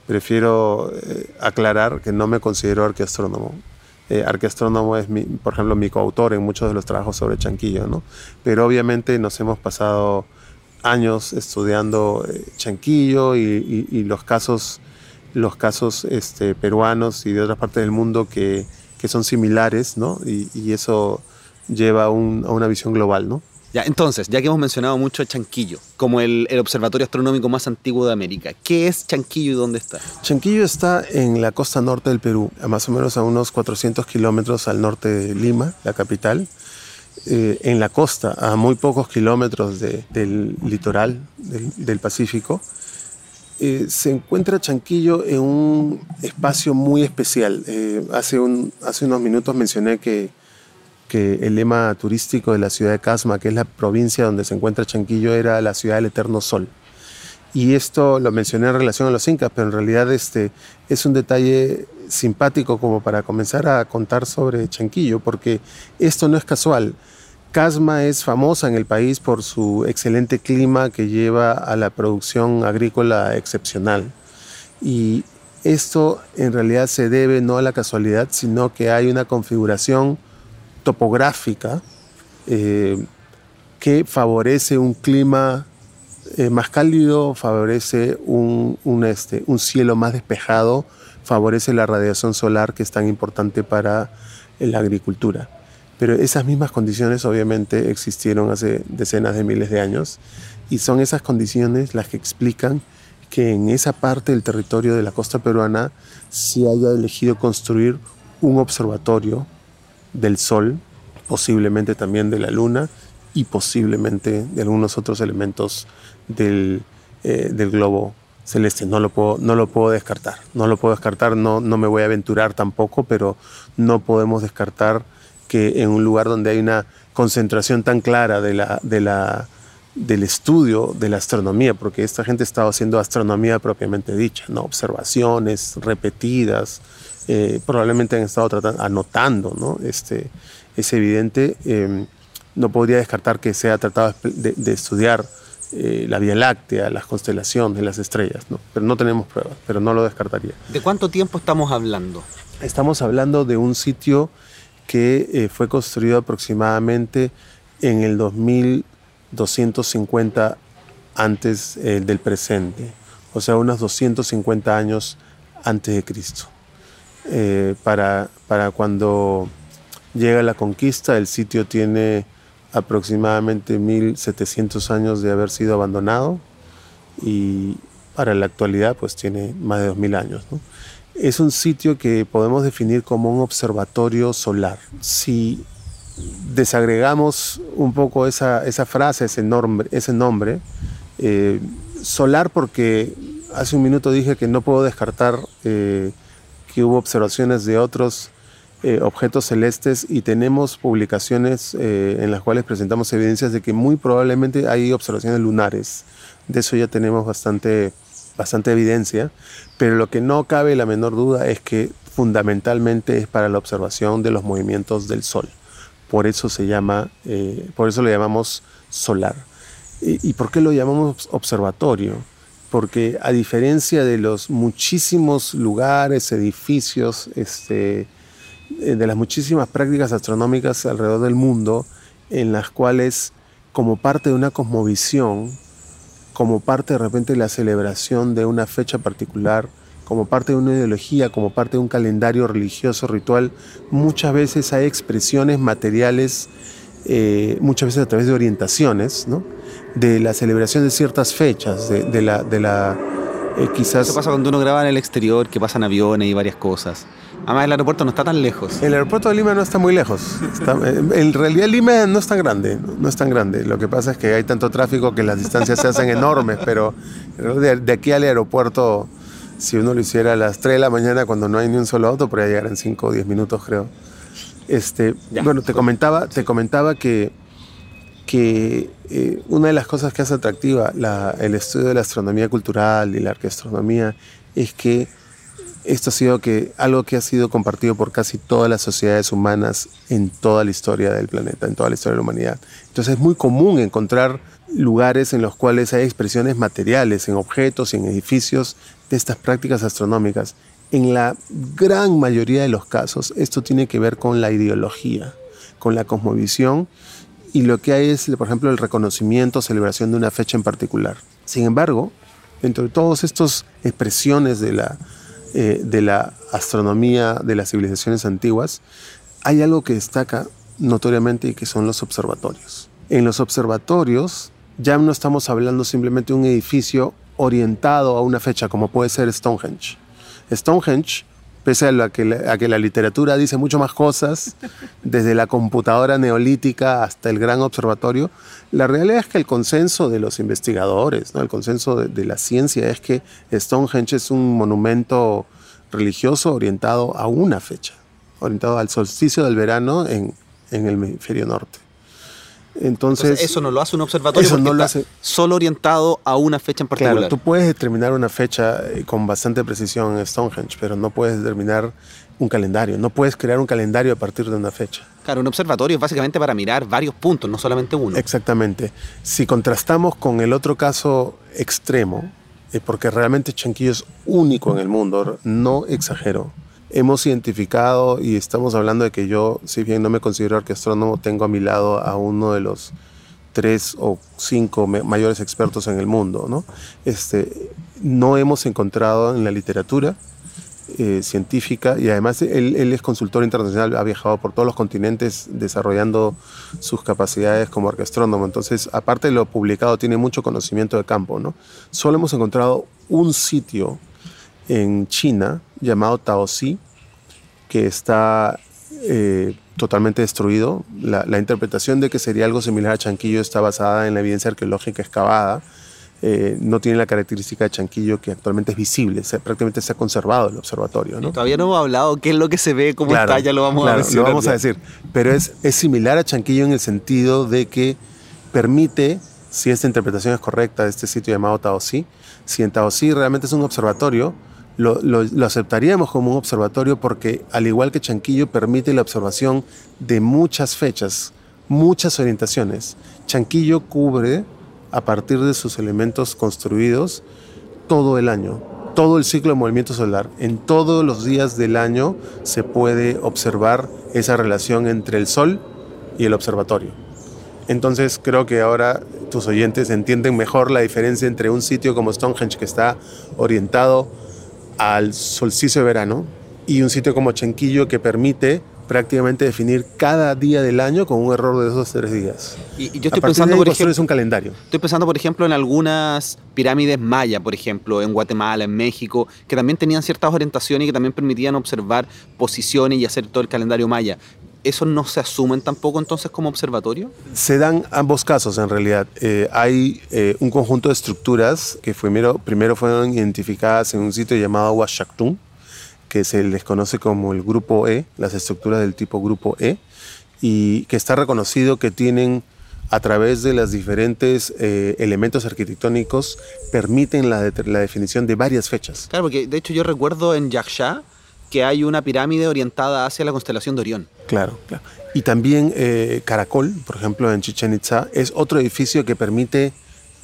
prefiero aclarar que no me considero arqueastrónomo eh, es, mi, por ejemplo, mi coautor en muchos de los trabajos sobre Chanquillo, ¿no? Pero obviamente nos hemos pasado años estudiando eh, Chanquillo y, los casos, los casos este, peruanos y de otras partes del mundo que, que son similares, ¿no? Y, eso lleva a una visión global, ¿no? Ya, entonces, ya que hemos mencionado mucho a Chanquillo, como el, observatorio astronómico más antiguo de América, ¿qué es Chanquillo y dónde está? Chanquillo está en la costa norte del Perú, a más o menos a unos 400 kilómetros al norte de Lima, la capital. Eh, en la costa, a muy pocos kilómetros del litoral del, Pacífico, eh, se encuentra Chanquillo en un espacio muy especial. Eh, hace, un, hace unos minutos mencioné que que el lema turístico de la ciudad de Casma, que es la provincia donde se encuentra Chanquillo, era la ciudad del eterno sol. Y esto lo mencioné en relación a los incas, pero en realidad este, es un detalle simpático como para comenzar a contar sobre Chanquillo, porque esto no es casual. Casma es famosa en el país por su excelente clima que lleva a la producción agrícola excepcional. Y esto en realidad se debe no a la casualidad, sino que hay una configuración topográfica eh, que favorece un clima eh, más cálido, favorece un, este, un cielo más despejado, favorece la radiación solar que es tan importante para la agricultura. Pero esas mismas condiciones obviamente existieron hace decenas de miles de años y son esas condiciones las que explican que en esa parte del territorio de la costa peruana se haya elegido construir un observatorio del Sol, posiblemente también de la Luna y posiblemente de algunos otros elementos del, eh, del globo celeste. No lo, puedo, no lo puedo descartar. No lo puedo descartar, no, no me voy a aventurar tampoco, pero no podemos descartar que en un lugar donde hay una concentración tan clara de la, de la, del estudio de la astronomía, porque esta gente estaba haciendo astronomía propiamente dicha, ¿no? observaciones repetidas, eh, probablemente han estado tratando, anotando, ¿no? este, es evidente, eh, no podría descartar que se ha tratado de, de estudiar eh, la Vía Láctea, las constelaciones, las estrellas, ¿no? pero no tenemos pruebas, pero no lo descartaría. ¿De cuánto tiempo estamos hablando? Estamos hablando de un sitio que eh, fue construido aproximadamente en el 2250 antes del presente, o sea, unos 250 años antes de Cristo. Para, para cuando llega la conquista, el sitio tiene aproximadamente 1700 años de haber sido abandonado y para la actualidad pues tiene más de 2000 años. Es un sitio que podemos definir como un observatorio solar. Si desagregamos un poco esa, esa frase, ese nombre, ese nombre eh, solar porque hace un minuto dije que no puedo descartar eh, que hubo observaciones de otros eh, objetos celestes y tenemos publicaciones eh, en las cuales presentamos evidencias de que muy probablemente hay observaciones lunares. De eso ya tenemos bastante, bastante evidencia, pero lo que no cabe la menor duda es que fundamentalmente es para la observación de los movimientos del Sol. Por eso se llama, eh, por eso lo llamamos solar. ¿Y, ¿Y por qué lo llamamos observatorio? Porque a diferencia de los muchísimos lugares, edificios, este, eh, de las muchísimas prácticas astronómicas alrededor del mundo en las cuales como parte de una cosmovisión, como parte de repente de la celebración de una fecha particular, como parte de una ideología, como parte de un calendario religioso, ritual, muchas veces hay expresiones materiales, eh, muchas veces a través de orientaciones, ¿no? De la celebración de ciertas fechas, de, la... De la eh, quizás... ¿Qué pasa cuando uno graba en el exterior, que pasan aviones y varias cosas? Además, el aeropuerto no está tan lejos. El aeropuerto de Lima no está muy lejos. en realidad, Lima no es tan grande. No es tan grande. Lo que pasa es que hay tanto tráfico que las distancias se hacen enormes. Pero de, aquí al aeropuerto, si uno lo hiciera a las 3 de la mañana cuando no hay ni un solo auto, podría llegar en 5 o 10 minutos, creo. Este, bueno, te comentaba, te comentaba que, que eh, una de las cosas que hace atractiva el estudio de la astronomía cultural y la arqueastronomía es que esto ha sido que, algo que ha sido compartido por casi todas las sociedades humanas en toda la historia del planeta, en toda la historia de la humanidad. Entonces es muy común encontrar lugares en los cuales hay expresiones materiales, en objetos y en edificios de estas prácticas astronómicas. En la gran mayoría de los casos esto tiene que ver con la ideología, con la cosmovisión y lo que hay es, por ejemplo, el reconocimiento, celebración de una fecha en particular. Sin embargo, dentro de todas estas expresiones de la, eh, de la astronomía de las civilizaciones antiguas, hay algo que destaca notoriamente y que son los observatorios. En los observatorios ya no estamos hablando simplemente de un edificio orientado a una fecha como puede ser Stonehenge. Stonehenge pese a, que la, que la literatura dice mucho más cosas, desde la computadora neolítica hasta el gran observatorio, la realidad es que el consenso de los investigadores, ¿no? el consenso de, la ciencia es que Stonehenge es un monumento religioso orientado a una fecha, orientado al solsticio del verano en, en el hemisferio norte. Entonces, eso no lo hace un observatorio eso porque no lo está hace- solo orientado a una fecha en particular. Claro, tú puedes determinar una fecha eh, con bastante precisión en Stonehenge, pero no puedes determinar un calendario. No puedes crear un calendario a partir de una fecha. Claro, un observatorio es básicamente para mirar varios puntos, no solamente uno. Exactamente. Si contrastamos con el otro caso extremo, porque realmente Chanquillo es único en el mundo, no exagero. Hemos identificado y estamos hablando de que yo, si bien no me considero arqueastrónomo, tengo a mi lado a uno de los tres o cinco mayores expertos en el mundo. ¿no? Este, no hemos encontrado en la literatura eh, científica y además él, es consultor internacional, ha viajado por todos los continentes desarrollando sus capacidades como arqueastrónomo. Entonces, aparte de lo publicado, tiene mucho conocimiento de campo. ¿no? Solo hemos encontrado un sitio en China llamado Taosi que está eh, totalmente destruido. La, la interpretación de que sería algo similar a Chanquillo está basada en la evidencia arqueológica excavada. Eh, no tiene la característica de Chanquillo que actualmente es visible, se- prácticamente se ha conservado el observatorio. ¿no? Todavía no hemos hablado qué es lo que se ve, cómo Claro, está, ya lo vamos Lo a decir. Pero es, es similar a Chanquillo en el sentido de que permite, si esta interpretación es correcta de este sitio llamado Taosí, si en Taosí realmente es un observatorio, lo, lo- lo aceptaríamos como un observatorio porque, al igual que Chanquillo, permite la observación de muchas fechas, muchas orientaciones. Chanquillo cubre, a partir de sus elementos construidos, todo el año, todo el ciclo de movimiento solar. En todos los días del año se puede observar esa relación entre el Sol y el observatorio. Entonces creo que ahora tus oyentes entienden mejor la diferencia entre un sitio como Stonehenge que está orientado al solsticio de verano y un sitio como Chenquillo que permite prácticamente definir cada día del año con un error de dos o tres días. Y, y yo A estoy de pensando, por ejemplo, un calendario. estoy pensando, por ejemplo, en algunas pirámides maya, por ejemplo, en Guatemala, en México, que también tenían ciertas orientaciones y que también permitían observar posiciones y hacer todo el calendario maya. ¿Eso no se asumen tampoco entonces como observatorio? Se dan ambos casos en realidad. Eh, hay eh, un conjunto de estructuras que primero, primero fueron identificadas en un sitio llamado Huachactún, que se les conoce como el grupo E, las estructuras del tipo grupo E, y que está reconocido que tienen a través de los diferentes eh, elementos arquitectónicos, permiten la, la definición de varias fechas. Claro, porque de hecho yo recuerdo en Yaksha que hay una pirámide orientada hacia la constelación de Orión. Claro, claro. Y también eh, Caracol, por ejemplo, en Chichen Itza, es otro edificio que permite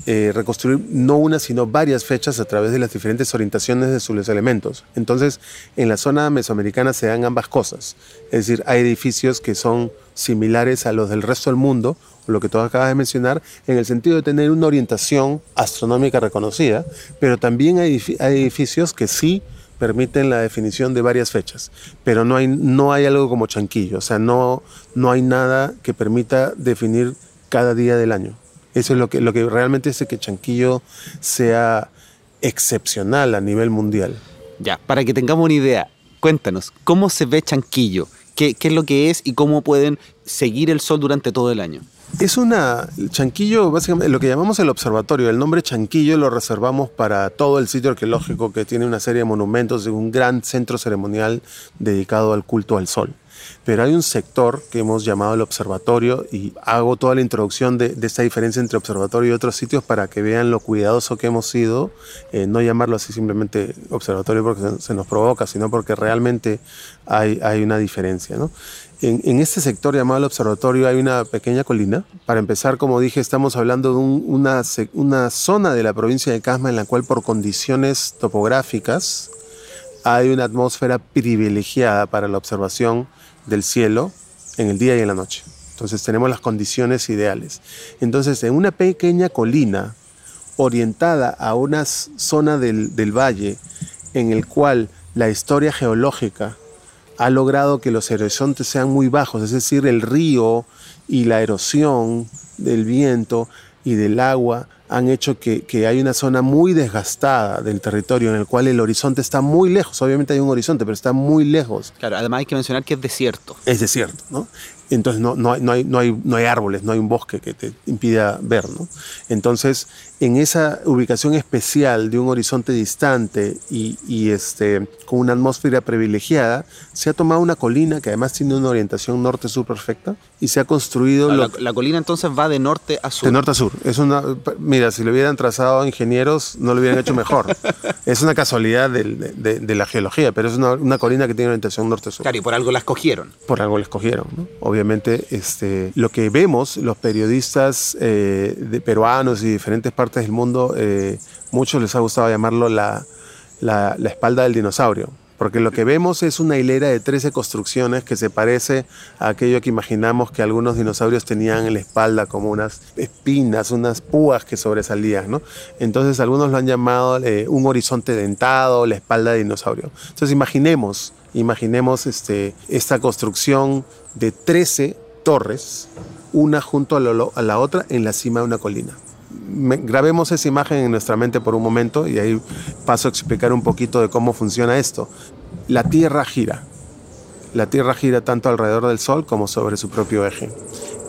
eh, reconstruir no una, sino varias fechas a través de las diferentes orientaciones de sus elementos. Entonces, en la zona mesoamericana se dan ambas cosas. Es decir, hay edificios que son similares a los del resto del mundo, lo que tú acabas de mencionar, en el sentido de tener una orientación astronómica reconocida, pero también hay, edifi- hay edificios que sí permiten la definición de varias fechas, pero no hay, no hay algo como chanquillo, o sea, no, no hay nada que permita definir cada día del año. Eso es lo que, lo que realmente hace que Chanquillo sea excepcional a nivel mundial. Ya, para que tengamos una idea, cuéntanos, ¿cómo se ve Chanquillo? ¿Qué, qué es lo que es y cómo pueden seguir el sol durante todo el año? Es una. Chanquillo, básicamente, lo que llamamos el observatorio. El nombre Chanquillo lo reservamos para todo el sitio arqueológico que tiene una serie de monumentos de un gran centro ceremonial dedicado al culto al sol. Pero hay un sector que hemos llamado el observatorio y hago toda la introducción de, esta diferencia entre observatorio y otros sitios para que vean lo cuidadoso que hemos sido, eh, no llamarlo así simplemente observatorio porque se, se nos provoca, sino porque realmente hay, hay una diferencia. ¿no? En, en, este sector llamado el observatorio hay una pequeña colina. Para empezar, como dije, estamos hablando de un, una, una, zona de la provincia de Casma en la cual por condiciones topográficas hay una atmósfera privilegiada para la observación del cielo en el día y en la noche. Entonces tenemos las condiciones ideales. Entonces en una pequeña colina orientada a una zona del, del valle en el cual la historia geológica ha logrado que los horizontes sean muy bajos, es decir, el río y la erosión del viento y del agua han hecho que, que, hay una zona muy desgastada del territorio en el cual el horizonte está muy lejos. Obviamente hay un horizonte, pero está muy lejos. Claro, además hay que mencionar que es desierto. Es desierto, ¿no? entonces no, no, hay, no, hay, no, hay, no hay árboles, no hay un bosque que te impida ver. ¿no? Entonces, en esa ubicación especial de un horizonte distante y, y, este, con una atmósfera privilegiada, se ha tomado una colina que además tiene una orientación norte-sur perfecta y se ha construido... La, la, colina entonces va de norte a sur. De norte a sur. Es una, mira, si lo hubieran trazado ingenieros, no lo hubieran hecho mejor. es una casualidad de, de, de, la geología, pero es una, una colina que tiene orientación norte-sur. Claro, y por algo la escogieron. Por algo la escogieron, ¿no? Obviamente, este, lo que vemos, los periodistas eh, de peruanos y diferentes del mundo, eh, muchos les ha gustado llamarlo la, la, la espalda del dinosaurio porque lo que vemos es una hilera de 13 construcciones que se parece a aquello que imaginamos que algunos dinosaurios tenían en la espalda, como unas espinas, unas púas que sobresalían, ¿no? Entonces algunos lo han llamado eh, un horizonte dentado, la espalda de dinosaurio. Entonces imaginemos, imaginemos este, esta construcción de 13 torres, una junto a, lo, a la otra en la cima de una colina grabemos esa imagen en nuestra mente por un momento y ahí paso a explicar un poquito de cómo funciona esto. La Tierra gira. La Tierra gira tanto alrededor del Sol como sobre su propio eje.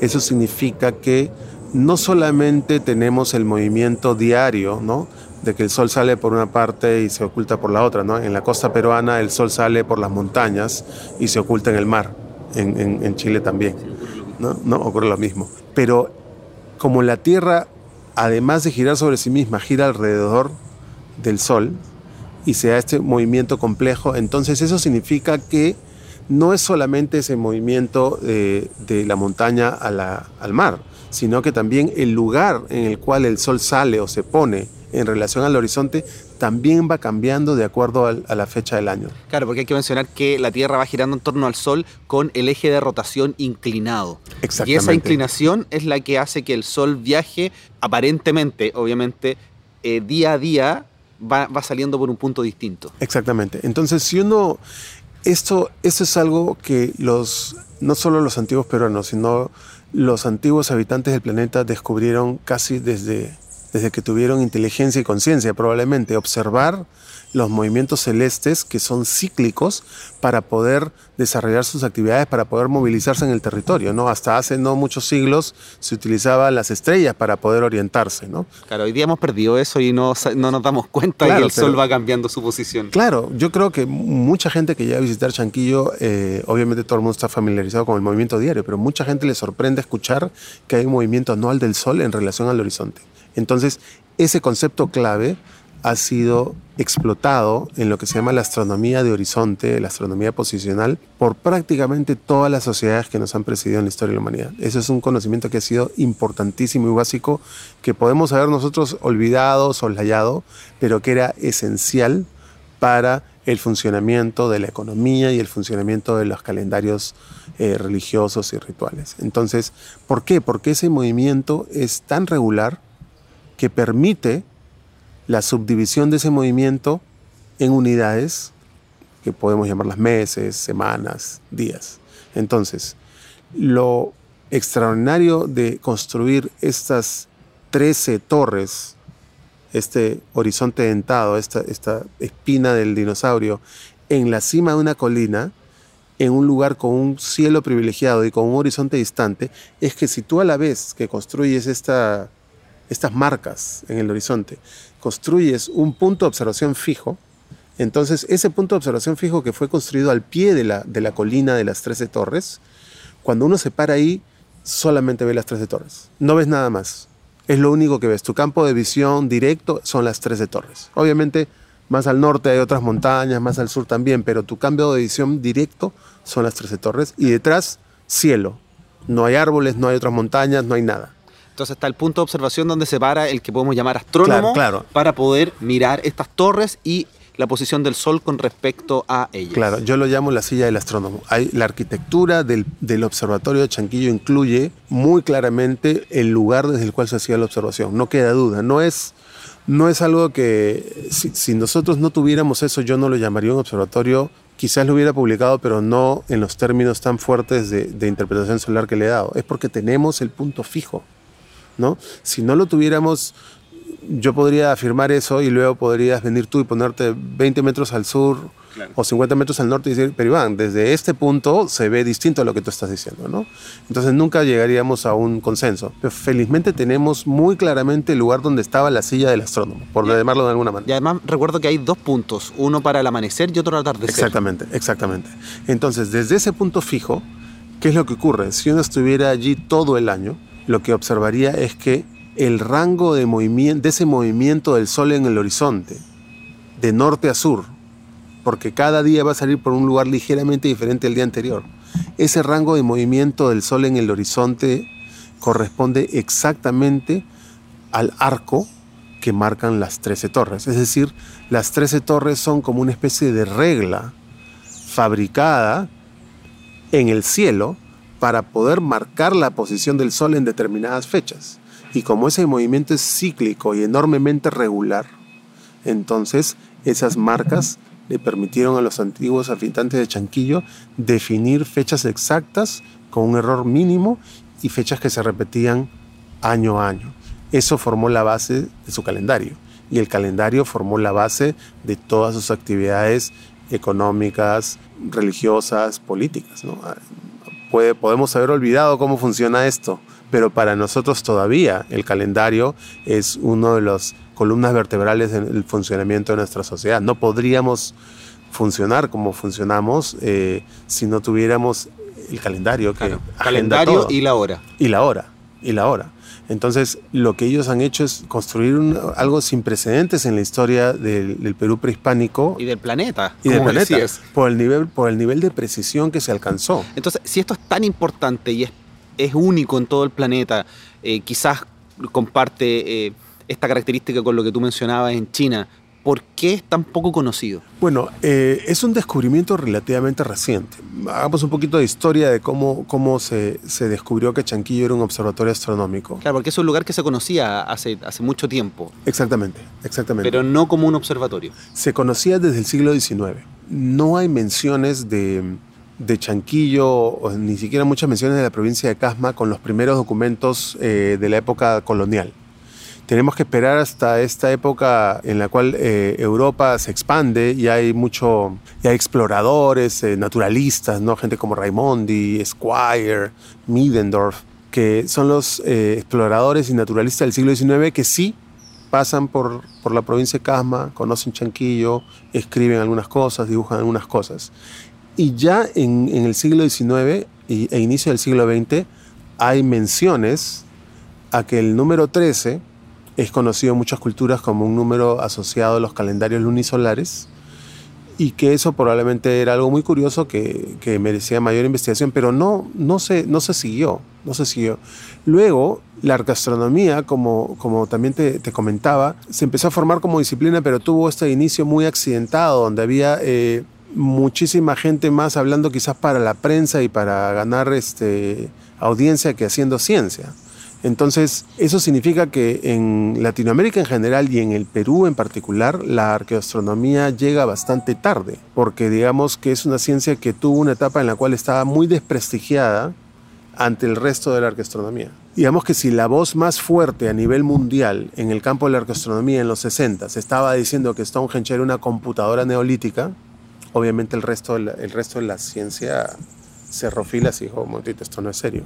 Eso significa que no solamente tenemos el movimiento diario, ¿no? de que el sol sale por una parte y se oculta por la otra. ¿no? En la costa peruana el sol sale por las montañas y se oculta en el mar. En, en, Chile también. no ocurre lo mismo. Pero como la Tierra además de girar sobre sí misma, gira alrededor del Sol y se da este movimiento complejo, entonces eso significa que no es solamente ese movimiento de, de la montaña al mar, sino que también el lugar en el cual el Sol sale o se pone en relación al horizonte también va cambiando de acuerdo al, a la fecha del año. Claro, porque hay que mencionar que la Tierra va girando en torno al Sol con el eje de rotación inclinado. Exactamente. Y esa inclinación es la que hace que el Sol viaje aparentemente, obviamente, eh, día a día va, va, saliendo por un punto distinto. Exactamente. Entonces, si uno... Esto, esto es algo que los, no solo los antiguos peruanos, sino los antiguos habitantes del planeta descubrieron casi desde desde que tuvieron inteligencia y conciencia probablemente, observar los movimientos celestes que son cíclicos para poder desarrollar sus actividades, para poder movilizarse en el territorio. ¿no? Hasta hace no muchos siglos se utilizaban las estrellas para poder orientarse. ¿no? Claro, hoy día hemos perdido eso y no, no nos damos cuenta claro, que el pero, Sol va cambiando su posición. Claro, yo creo que mucha gente que llega a visitar Chanquillo, eh, obviamente todo el mundo está familiarizado con el movimiento diario, pero mucha gente le sorprende escuchar que hay un movimiento anual del Sol en relación al horizonte. Entonces, ese concepto clave ha sido explotado en lo que se llama la astronomía de horizonte, la astronomía posicional, por prácticamente todas las sociedades que nos han precedido en la historia de la humanidad. Eso es un conocimiento que ha sido importantísimo y básico, que podemos haber nosotros olvidado, soslayado, pero que era esencial para el funcionamiento de la economía y el funcionamiento de los calendarios eh, religiosos y rituales. Entonces, ¿por qué? Porque ese movimiento es tan regular, que permite la subdivisión de ese movimiento en unidades que podemos llamarlas meses, semanas, días. Entonces, lo extraordinario de construir estas 13 torres, este horizonte dentado, esta, esta espina del dinosaurio, en la cima de una colina, en un lugar con un cielo privilegiado y con un horizonte distante, es que si tú a la vez que construyes esta estas marcas en el horizonte, construyes un punto de observación fijo, entonces ese punto de observación fijo que fue construido al pie de la, de la colina de las 13 torres, cuando uno se para ahí, solamente ve las 13 torres. No ves nada más. Es lo único que ves. Tu campo de visión directo son las 13 torres. Obviamente, más al norte hay otras montañas, más al sur también, pero tu cambio de visión directo son las 13 torres y detrás cielo. No hay árboles, no hay otras montañas, no hay nada. Entonces está el punto de observación donde se para el que podemos llamar astrónomo claro, claro. para poder mirar estas torres y la posición del Sol con respecto a ellas. Claro, yo lo llamo la silla del astrónomo. Hay, la arquitectura del, del, observatorio de Chanquillo incluye muy claramente el lugar desde el cual se hacía la observación. No queda duda. No es, no es algo que, si, si nosotros no tuviéramos eso, yo no lo llamaría un observatorio quizás lo hubiera publicado, pero no en los términos tan fuertes de, de, interpretación solar que le he dado. Es porque tenemos el punto fijo. ¿No? Si no lo tuviéramos, yo podría afirmar eso y luego podrías venir tú y ponerte 20 metros al sur o 50 metros al norte y decir, pero Iván, desde este punto se ve distinto a lo que tú estás diciendo, ¿no? Entonces nunca llegaríamos a un consenso. Pero felizmente tenemos muy claramente el lugar donde estaba la silla del astrónomo, por llamarlo de alguna manera. Y además recuerdo que hay dos puntos, uno para el amanecer y otro al atardecer. Exactamente, exactamente. Entonces, desde ese punto fijo, ¿qué es lo que ocurre? Si uno estuviera allí todo el año, lo que observaría es que el rango de, movimiento, de ese movimiento del Sol en el horizonte, de norte a sur, porque cada día va a salir por un lugar ligeramente diferente al día anterior. Ese rango de movimiento del Sol en el horizonte corresponde exactamente al arco que marcan las 13 torres. Es decir, las 13 torres son como una especie de regla fabricada en el cielo para poder marcar la posición del Sol en determinadas fechas. Y como ese movimiento es cíclico y enormemente regular, entonces esas marcas le permitieron a los antiguos habitantes de Chanquillo definir fechas exactas con un error mínimo y fechas que se repetían año a año. Eso formó la base de su calendario y el calendario formó la base de todas sus actividades económicas, religiosas, políticas. Puede, podemos haber olvidado cómo funciona esto, pero para nosotros todavía el calendario es uno de las columnas vertebrales del funcionamiento de nuestra sociedad. No podríamos funcionar como funcionamos eh, si no tuviéramos el calendario que calendario y la hora. Y la hora y la hora entonces lo que ellos han hecho es construir algo sin precedentes en la historia del, Perú prehispánico y del planeta y del planeta por el nivel por el nivel de precisión que se alcanzó entonces si esto es tan importante y es es único en todo el planeta. Eh, quizás comparte eh, esta característica con lo que tú mencionabas en China. ¿Por qué es tan poco conocido? Bueno, eh, es un descubrimiento relativamente reciente. Hagamos un poquito de historia de cómo, cómo se, se, descubrió que Chanquillo era un observatorio astronómico. Claro, porque es un lugar que se conocía hace, hace mucho tiempo. Exactamente, exactamente. Pero no como un observatorio. Se conocía desde el siglo XIX. No hay menciones de, de Chanquillo, ni siquiera muchas menciones de la provincia de Casma con los primeros documentos eh, de la época colonial. Tenemos que esperar hasta esta época en la cual eh, Europa se expande y hay mucho, y hay exploradores, eh, naturalistas, ¿no? gente como Raimondi, Squire, Middendorf, que son los exploradores y naturalistas del siglo XIX que sí pasan por, por la provincia de Casma, conocen Chanquillo, escriben algunas cosas, dibujan algunas cosas. Y ya en, el siglo XIX e inicio del siglo XX hay menciones a que el número 13 es conocido en muchas culturas como un número asociado a los calendarios lunisolares y que eso probablemente era algo muy curioso que, merecía mayor investigación, pero no, no, se, no se siguió, no se siguió. Luego, la arcastronomía, como, como también te, comentaba, se empezó a formar como disciplina, pero tuvo este inicio muy accidentado, donde había... Eh, muchísima gente más hablando quizás para la prensa y para ganar este, audiencia que haciendo ciencia. Entonces, eso significa que en Latinoamérica en general y en el Perú en particular, la arqueoastronomía llega bastante tarde, porque digamos que es una ciencia que tuvo una etapa en la cual estaba muy desprestigiada ante el resto de la arqueoastronomía. Digamos que si la voz más fuerte a nivel mundial en el campo de la arqueoastronomía en los 60 se estaba diciendo que Stonehenge era una computadora neolítica, obviamente el resto, el resto de la ciencia cerró filas y dijo, momentito, esto no es serio.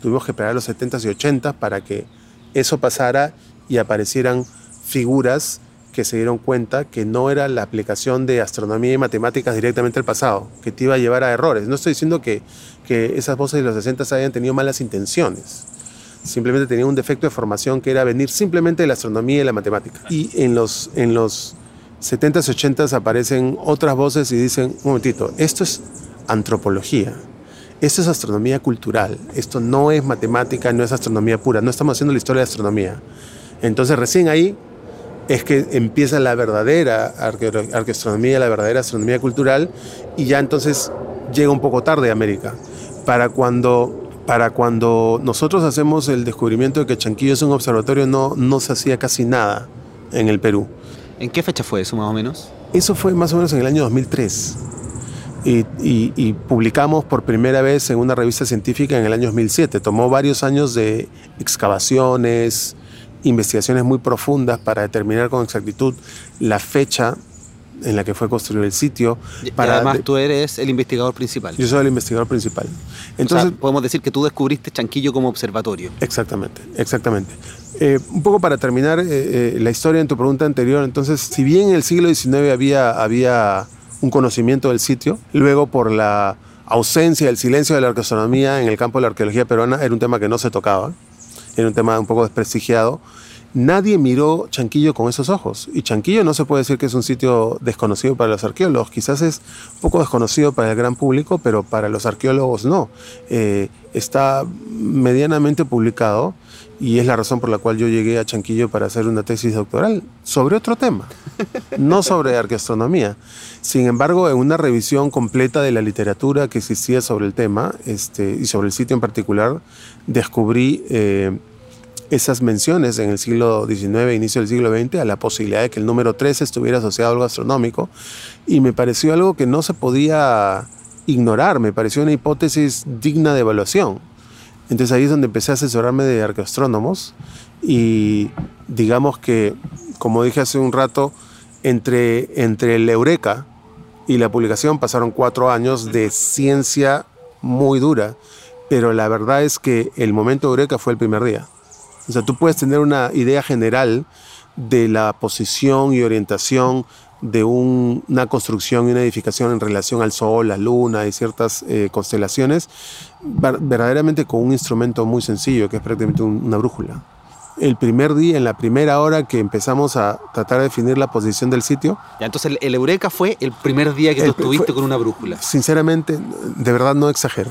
Tuvimos que esperar los 70s y 80s para que eso pasara y aparecieran figuras que se dieron cuenta que no era la aplicación de astronomía y matemáticas directamente al pasado, que te iba a llevar a errores. No estoy diciendo que, que esas voces de los 60 hayan tenido malas intenciones, simplemente tenían un defecto de formación que era venir simplemente de la astronomía y la matemática. Y en los, en los 70s, 80s aparecen otras voces y dicen, un momentito, esto es antropología, esto es astronomía cultural, esto no es matemática, no es astronomía pura, no estamos haciendo la historia de astronomía. Entonces recién ahí es que empieza la verdadera arqueoastronomía, la verdadera astronomía cultural, y ya entonces llega un poco tarde a América. Para cuando, para cuando nosotros hacemos el descubrimiento de que Chanquillo es un observatorio, no, no se hacía casi nada en el Perú. ¿En qué fecha fue eso más o menos? Eso fue más o menos en el año 2003. Y, publicamos por primera vez en una revista científica en el año 2007. Tomó varios años de excavaciones, investigaciones muy profundas para determinar con exactitud la fecha en la que fue construido el sitio. Y además tú eres el investigador principal. Yo soy el investigador principal. Entonces, podemos decir que tú descubriste Chanquillo como observatorio. Exactamente, exactamente. Eh, un poco para terminar eh, eh, la historia en tu pregunta anterior, entonces, si bien en el siglo XIX había, había un conocimiento del sitio, luego por la ausencia, el silencio de la arqueoastronomía en el campo de la arqueología peruana, era un tema que no se tocaba, era un tema un poco desprestigiado. Nadie miró Chanquillo con esos ojos. Y Chanquillo no se puede decir que es un sitio desconocido para los arqueólogos, quizás es un poco desconocido para el gran público, pero para los arqueólogos no. Eh, está medianamente publicado y es la razón por la cual yo llegué a Chanquillo para hacer una tesis doctoral sobre otro tema, no sobre arqueoastronomía. Sin embargo, en una revisión completa de la literatura que existía sobre el tema este, y sobre el sitio en particular, descubrí... Eh, esas menciones en el siglo XIX, inicio del siglo XX, a la posibilidad de que el número 13 estuviera asociado a algo astronómico. Y me pareció algo que no se podía ignorar, me pareció una hipótesis digna de evaluación. Entonces ahí es donde empecé a asesorarme de arqueoastrónomos y digamos que, como dije hace un rato, entre, entre el Eureka y la publicación pasaron cuatro años de ciencia muy dura, pero la verdad es que el momento Eureka fue el primer día. O sea, tú puedes tener una idea general de la posición y orientación de una construcción y una edificación en relación al Sol, la Luna y ciertas eh, constelaciones, verdaderamente con un instrumento muy sencillo, que es prácticamente una brújula. El primer día, en la primera hora que empezamos a tratar de definir la posición del sitio. Ya, entonces el, Eureka fue el primer día que tú estuviste con una brújula. Sinceramente, de verdad no exagero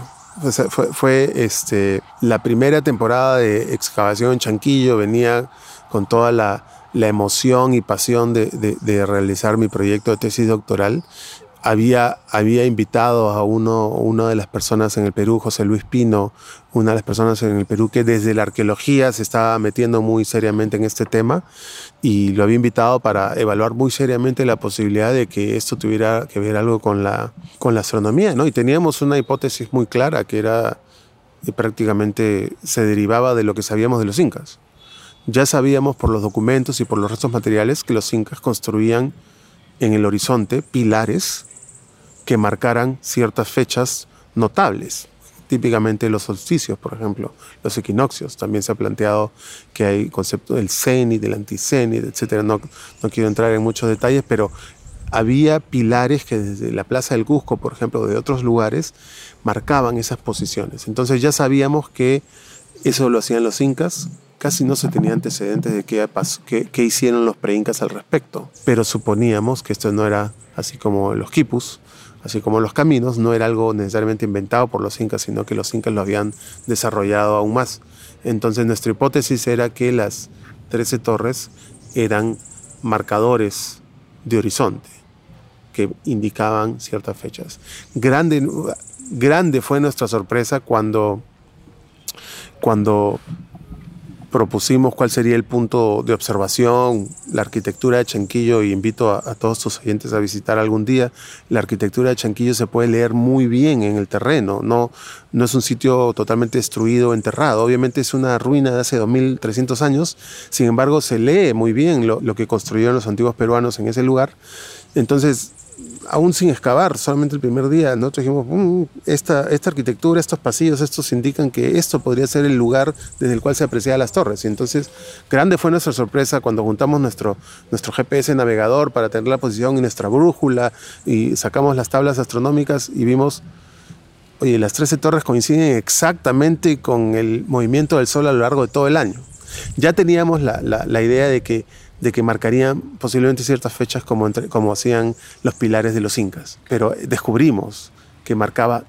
fue, este, la primera temporada de excavación en Chanquillo, venía con toda la, emoción y pasión de, realizar mi proyecto de tesis doctoral había, había invitado a uno, una de las personas en el Perú, José Luis Pino, una de las personas en el Perú que desde la arqueología se estaba metiendo muy seriamente en este tema y lo había invitado para evaluar muy seriamente la posibilidad de que esto tuviera que ver algo con la, con la astronomía. ¿no? Y teníamos una hipótesis muy clara que era y prácticamente se derivaba de lo que sabíamos de los incas. Ya sabíamos por los documentos y por los restos materiales que los incas construían en el horizonte pilares que marcaran ciertas fechas notables. Típicamente los solsticios, por ejemplo, los equinoccios. También se ha planteado que hay concepto del cenit, del anticenit, etc. No, no quiero entrar en muchos detalles, pero había pilares que desde la Plaza del Cusco, por ejemplo, de otros lugares, marcaban esas posiciones. Entonces ya sabíamos que eso lo hacían los incas, casi no se tenía antecedentes de qué, qué, hicieron los pre-incas al respecto, pero suponíamos que esto no era así como los quipus, así como los caminos, no era algo necesariamente inventado por los incas, sino que los incas lo habían desarrollado aún más. Entonces nuestra hipótesis era que las 13 torres eran marcadores de horizonte que indicaban ciertas fechas. Grande, grande fue nuestra sorpresa cuando, cuando propusimos cuál sería el punto de observación, la arquitectura de Chanquillo, y invito a, todos tus oyentes a visitar algún día. La arquitectura de Chanquillo se puede leer muy bien en el terreno, no, no es un sitio totalmente destruido, enterrado. Obviamente es una ruina de hace 2300 años, sin embargo se lee muy bien lo, lo que construyeron los antiguos peruanos en ese lugar. Entonces, aún sin excavar, solamente el primer día, nosotros dijimos, mm, esta, esta arquitectura, estos pasillos, estos indican que esto podría ser el lugar desde el cual se apreciaban las torres. Y entonces, grande fue nuestra sorpresa cuando juntamos nuestro, nuestro GPS navegador para tener la posición y nuestra brújula y sacamos las tablas astronómicas y vimos, oye, las 13 torres coinciden exactamente con el movimiento del Sol a lo largo de todo el año. Ya teníamos la, la idea de que de que marcarían posiblemente ciertas fechas como, como hacían los pilares de los incas, pero descubrimos que marcaba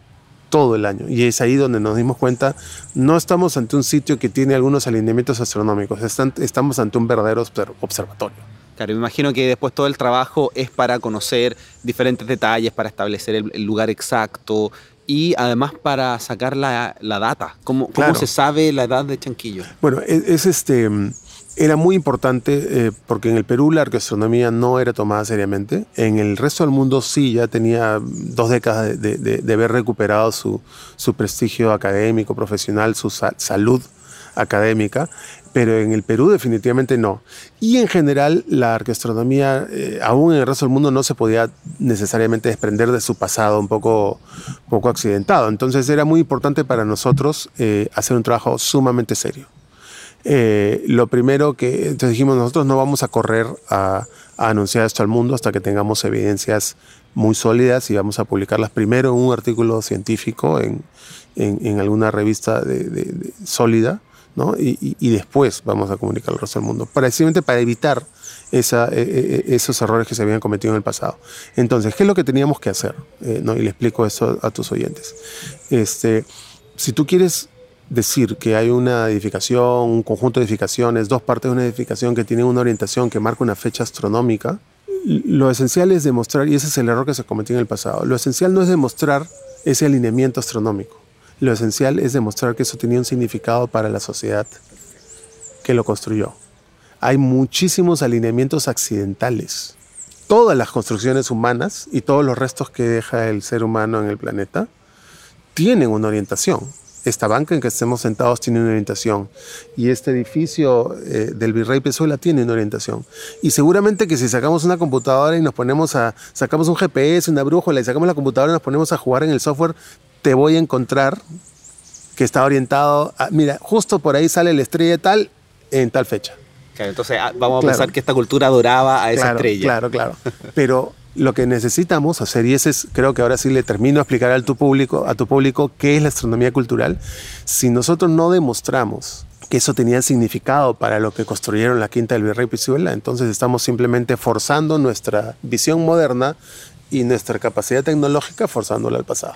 todo el año. Y es ahí donde nos dimos cuenta, no estamos ante un sitio que tiene algunos alineamientos astronómicos, estamos ante un verdadero observatorio. Claro, me imagino que después todo el trabajo es para conocer diferentes detalles, para establecer el, lugar exacto y además para sacar la, data. ¿Cómo, ¿Cómo, se sabe la edad de Chanquillo? Bueno, es, es este era muy importante eh, porque en el Perú la arqueoastronomía no era tomada seriamente. En el resto del mundo sí, ya tenía dos décadas de, haber recuperado su, prestigio académico, profesional, su salud académica, pero en el Perú definitivamente no. Y en general la arqueastronomía, eh, aún en el resto del mundo, no se podía necesariamente desprender de su pasado un poco, poco accidentado. Entonces era muy importante para nosotros eh, hacer un trabajo sumamente serio. Eh, lo primero que entonces dijimos, nosotros no vamos a correr a, anunciar esto al mundo hasta que tengamos evidencias muy sólidas y vamos a publicarlas primero en un artículo científico en, en, alguna revista sólida, Y, después vamos a comunicar al resto del mundo, precisamente para evitar e, e, e, esos errores que se habían cometido en el pasado. Entonces, ¿qué es lo que teníamos que hacer? Eh, ¿no? Y le explico eso a tus oyentes. Este, si tú quieres decir que hay una edificación, un conjunto de edificaciones, dos partes de una edificación que tienen una orientación que marca una fecha astronómica, lo esencial es demostrar, y ese es el error que se cometió en el pasado, lo esencial no es demostrar ese alineamiento astronómico, lo esencial es demostrar que eso tenía un significado para la sociedad que lo construyó. Hay muchísimos alineamientos accidentales. Todas las construcciones humanas y todos los restos que deja el ser humano en el planeta tienen una orientación esta banca en que estemos sentados tiene una orientación y este edificio eh, del Virrey Pezuela tiene una orientación. Y seguramente que si sacamos una computadora y nos ponemos a, sacamos un GPS, una brújula y sacamos la computadora y nos ponemos a jugar en el software, te voy a encontrar que está orientado, a, mira, justo por ahí sale la estrella tal en tal fecha. Claro, entonces ah, vamos a pensar que esta cultura adoraba a esa estrella. Claro, claro. Pero lo que necesitamos hacer, y ese es, creo que ahora sí le termino a explicar a tu público, a tu público qué es la astronomía cultural, si nosotros no demostramos que eso tenía significado para lo que construyeron la quinta del Virrey Pizuela, entonces estamos simplemente forzando nuestra visión moderna y nuestra capacidad tecnológica forzándola al pasado.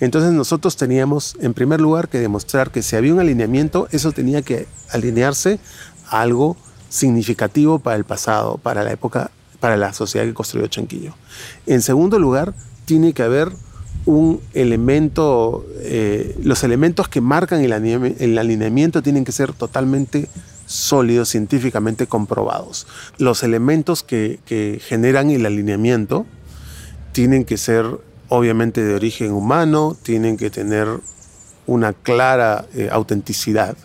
Entonces nosotros teníamos en primer lugar que demostrar que si había un alineamiento, eso tenía que alinearse a algo significativo para el pasado, para la época para la sociedad que construyó Chanquillo. En segundo lugar, tiene que haber un elemento, eh, los elementos que marcan el, alineamiento tienen que ser totalmente sólidos, científicamente comprobados. Los elementos que, generan el alineamiento tienen que ser obviamente de origen humano, tienen que tener una clara eh, autenticidad.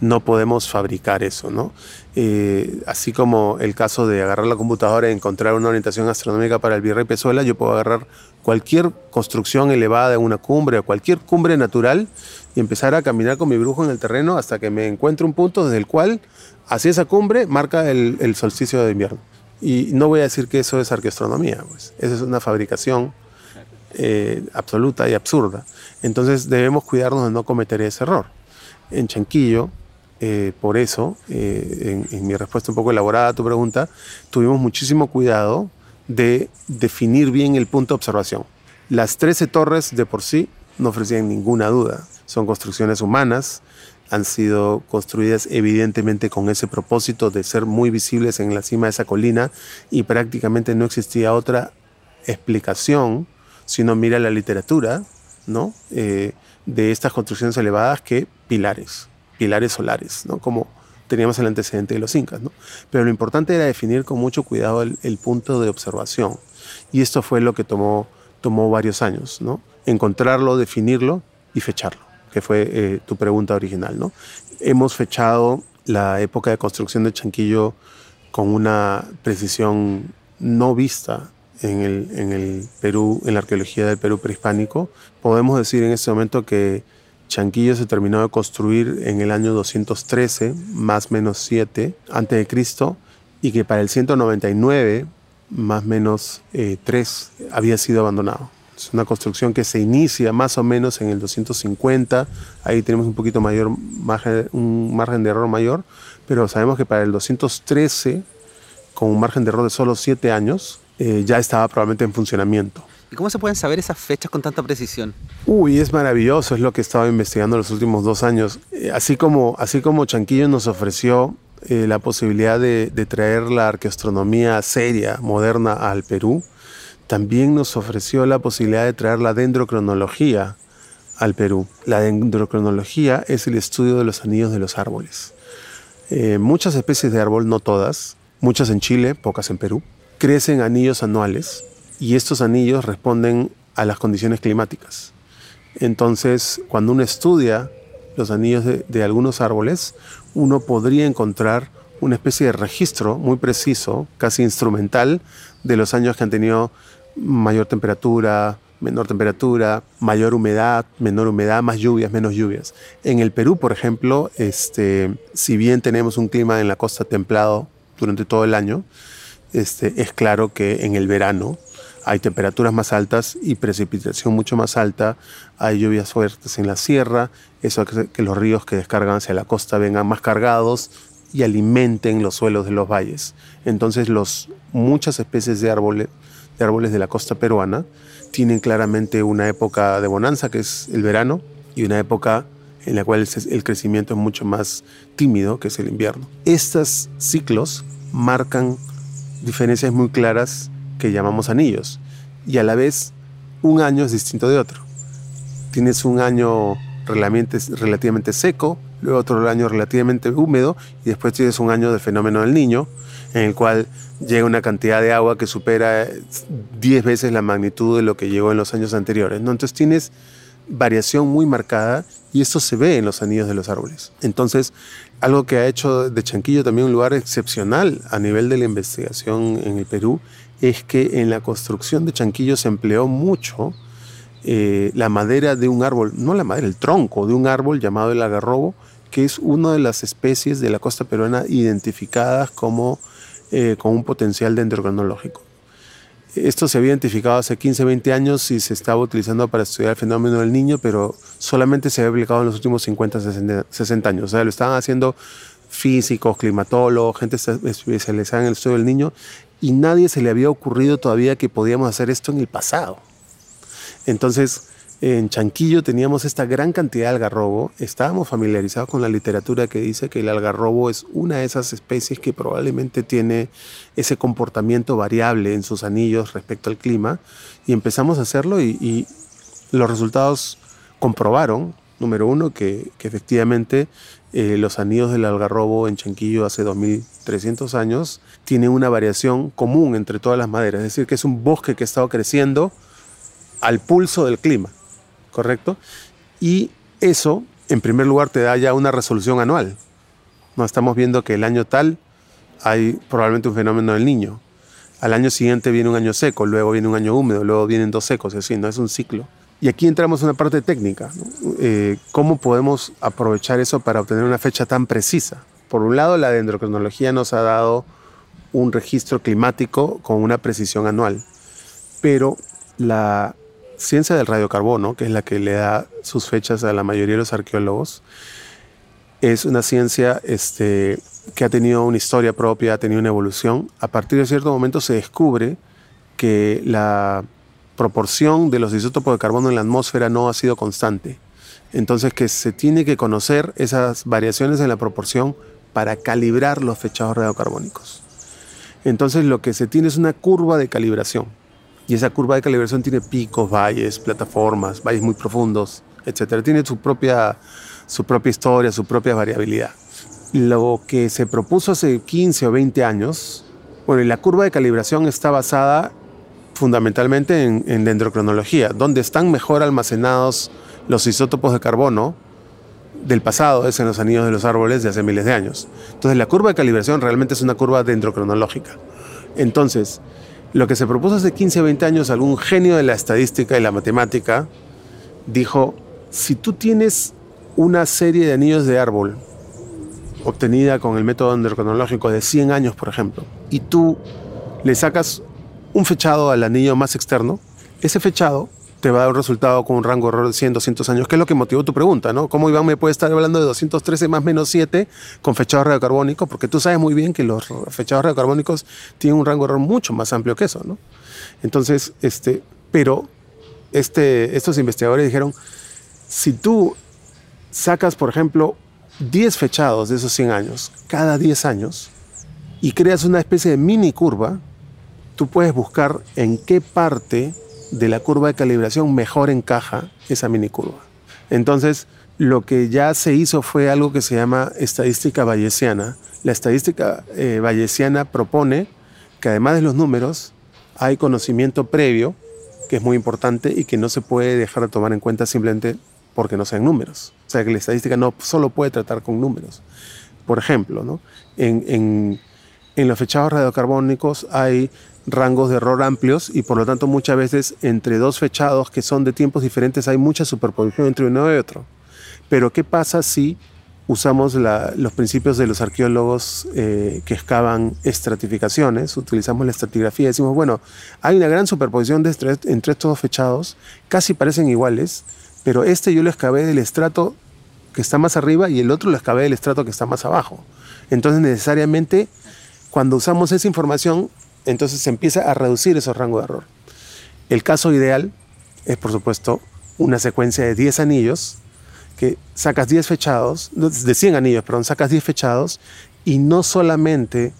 No podemos fabricar eso, ¿no? Eh, así como el caso de agarrar la computadora y encontrar una orientación astronómica para el Virrey Pezuela, yo puedo agarrar cualquier construcción elevada una cumbre o cualquier cumbre natural y empezar a caminar con mi brujo en el terreno hasta que me encuentre un punto desde el cual hacia esa cumbre marca el, solsticio de invierno. Y no voy a decir que eso es arqueastronomía, pues. Eso es una fabricación eh, absoluta y absurda. Entonces debemos cuidarnos de no cometer ese error. En Chanquillo, eh, por eso, eh, en, mi respuesta un poco elaborada a tu pregunta, tuvimos muchísimo cuidado de definir bien el punto de observación. Las 13 torres de por sí no ofrecían ninguna duda. Son construcciones humanas, han sido construidas evidentemente con ese propósito de ser muy visibles en la cima de esa colina y prácticamente no existía otra explicación, si uno mira la literatura, ¿no? Eh, de estas construcciones elevadas que pilares pilares solares, ¿no? como teníamos el antecedente de los incas. ¿no? Pero lo importante era definir con mucho cuidado el, punto de observación. Y esto fue lo que tomó, tomó varios años, ¿no? encontrarlo, definirlo y fecharlo, que fue eh, tu pregunta original. ¿no? Hemos fechado la época de construcción de Chanquillo con una precisión no vista en el, en el Perú, en la arqueología del Perú prehispánico. Podemos decir en este momento que Chanquillo se terminó de construir en el año 213, más menos 7 antes de Cristo, y que para el 199, más menos 3, eh, había sido abandonado. Es una construcción que se inicia más o menos en el 250, ahí tenemos un poquito mayor margen, un margen de error mayor, pero sabemos que para el 213, con un margen de error de solo 7 años, eh, ya estaba probablemente en funcionamiento. ¿Y cómo se pueden saber esas fechas con tanta precisión? Uy, es maravilloso, es lo que he estado investigando los últimos dos años. Eh, así como, así como Chanquillo nos ofreció eh, la posibilidad de, traer la arqueastronomía seria, moderna al Perú, también nos ofreció la posibilidad de traer la dendrocronología al Perú. La dendrocronología es el estudio de los anillos de los árboles. Eh, muchas especies de árbol, no todas, muchas en Chile, pocas en Perú, crecen anillos anuales y estos anillos responden a las condiciones climáticas. Entonces, cuando uno estudia los anillos de, de algunos árboles, uno podría encontrar una especie de registro muy preciso, casi instrumental, de los años que han tenido mayor temperatura, menor temperatura, mayor humedad, menor humedad, más lluvias, menos lluvias. En el Perú, por ejemplo, este, si bien tenemos un clima en la costa templado durante todo el año, este, es claro que en el verano hay temperaturas más altas y precipitación mucho más alta, hay lluvias fuertes en la sierra, eso hace que los ríos que descargan hacia la costa vengan más cargados y alimenten los suelos de los valles. Entonces los, muchas especies de árboles, de árboles de la costa peruana tienen claramente una época de bonanza, que es el verano, y una época en la cual el crecimiento es mucho más tímido, que es el invierno. Estos ciclos marcan diferencias muy claras que llamamos anillos, y a la vez un año es distinto de otro. Tienes un año relativamente seco, luego otro año relativamente húmedo, y después tienes un año de fenómeno del niño, en el cual llega una cantidad de agua que supera 10 veces la magnitud de lo que llegó en los años anteriores. Entonces tienes variación muy marcada y esto se ve en los anillos de los árboles. Entonces, algo que ha hecho de Chanquillo también un lugar excepcional a nivel de la investigación en el Perú es que en la construcción de Chanquillo se empleó mucho eh, la madera de un árbol, no la madera, el tronco de un árbol llamado el agarrobo, que es una de las especies de la costa peruana identificadas como eh, con un potencial dendrocronológico. Esto se había identificado hace 15, 20 años y se estaba utilizando para estudiar el fenómeno del niño, pero solamente se había aplicado en los últimos 50, 60, años. O sea, lo estaban haciendo físicos, climatólogos, gente especializada en el estudio del niño, y nadie se le había ocurrido todavía que podíamos hacer esto en el pasado. Entonces, en Chanquillo teníamos esta gran cantidad de algarrobo, estábamos familiarizados con la literatura que dice que el algarrobo es una de esas especies que probablemente tiene ese comportamiento variable en sus anillos respecto al clima, y empezamos a hacerlo y, los resultados comprobaron, número uno, que, efectivamente eh, los anillos del algarrobo en Chanquillo hace 2300 años tienen una variación común entre todas las maderas, es decir, que es un bosque que ha estado creciendo al pulso del clima. ¿Correcto? Y eso, en primer lugar, te da ya una resolución anual. No estamos viendo que el año tal hay probablemente un fenómeno del niño. Al año siguiente viene un año seco, luego viene un año húmedo, luego vienen dos secos, así, ¿no? Es un ciclo. Y aquí entramos en una parte técnica. Eh, ¿Cómo podemos aprovechar eso para obtener una fecha tan precisa? Por un lado, la dendrocronología nos ha dado un registro climático con una precisión anual, pero la ciencia del radiocarbono, que es la que le da sus fechas a la mayoría de los arqueólogos, es una ciencia este, que ha tenido una historia propia, ha tenido una evolución. A partir de cierto momento se descubre que la proporción de los isótopos de carbono en la atmósfera no ha sido constante. Entonces que se tiene que conocer esas variaciones en la proporción para calibrar los fechados radiocarbónicos. Entonces lo que se tiene es una curva de calibración. Y esa curva de calibración tiene picos, valles, plataformas, valles muy profundos, etc. Tiene su propia, su propia historia, su propia variabilidad. Lo que se propuso hace 15 o 20 años, bueno, la curva de calibración está basada fundamentalmente en, en dendrocronología, donde están mejor almacenados los isótopos de carbono del pasado, es en los anillos de los árboles de hace miles de años. Entonces la curva de calibración realmente es una curva dendrocronológica. Entonces, lo que se propuso hace 15 o 20 años, algún genio de la estadística y la matemática dijo, si tú tienes una serie de anillos de árbol obtenida con el método endocronológico de 100 años, por ejemplo, y tú le sacas un fechado al anillo más externo, ese fechado te va a dar un resultado con un rango de error de 100, 200 años, que es lo que motivó tu pregunta, ¿no? ¿Cómo Iván me puede estar hablando de 213 más menos 7 con fechados radiocarbónicos? Porque tú sabes muy bien que los fechados radiocarbónicos tienen un rango de error mucho más amplio que eso, ¿no? Entonces, este, pero este, estos investigadores dijeron, si tú sacas, por ejemplo, 10 fechados de esos 100 años, cada 10 años, y creas una especie de mini curva, tú puedes buscar en qué parte de la curva de calibración mejor encaja esa mini curva. Entonces, lo que ya se hizo fue algo que se llama estadística bayesiana. La estadística eh, bayesiana propone que además de los números, hay conocimiento previo, que es muy importante y que no se puede dejar de tomar en cuenta simplemente porque no sean números. O sea que la estadística no solo puede tratar con números. Por ejemplo, ¿no? en, en, en los fechados radiocarbónicos hay rangos de error amplios y por lo tanto muchas veces entre dos fechados que son de tiempos diferentes hay mucha superposición entre uno y otro. Pero ¿qué pasa si usamos los principios de los arqueólogos eh, que excavan estratificaciones, utilizamos la estratigrafía y decimos, bueno, hay una gran superposición de entre estos dos fechados, casi parecen iguales, pero este yo lo excavé del estrato que está más arriba y el otro lo excavé del estrato que está más abajo. Entonces necesariamente cuando usamos esa información, entonces se empieza a reducir esos rangos de error. El caso ideal es, por supuesto, una secuencia de 10 anillos que sacas 10 fechados, de 100 anillos, perdón, sacas 10 fechados y no solamente,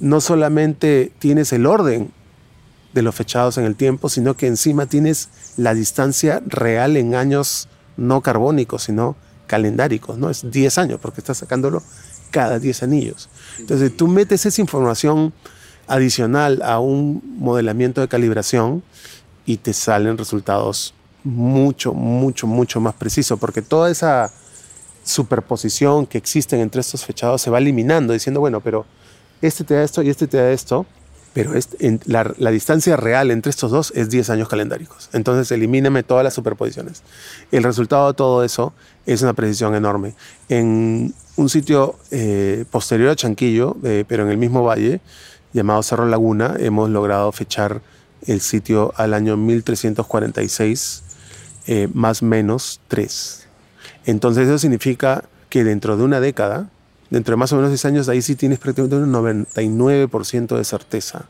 no solamente tienes el orden de los fechados en el tiempo, sino que encima tienes la distancia real en años no carbónicos, sino calendáricos, ¿no? Es 10 años, porque estás sacándolo cada 10 anillos. Entonces tú metes esa información adicional a un modelamiento de calibración y te salen resultados mucho, mucho, mucho más preciso, porque toda esa superposición que existe entre estos fechados se va eliminando, diciendo, bueno, pero este te da esto y este te da esto, pero este, la, la, distancia real entre estos dos es 10 años calendáricos. Entonces elimíname todas las superposiciones. El resultado de todo eso es una precisión enorme. En un sitio eh, posterior a Chanquillo, eh, pero en el mismo valle, llamado Cerro Laguna, hemos logrado fechar el sitio al año 1346 eh, más menos 3. Entonces eso significa que dentro de una década, dentro de más o menos 10 años, ahí sí tienes prácticamente un 99% de certeza.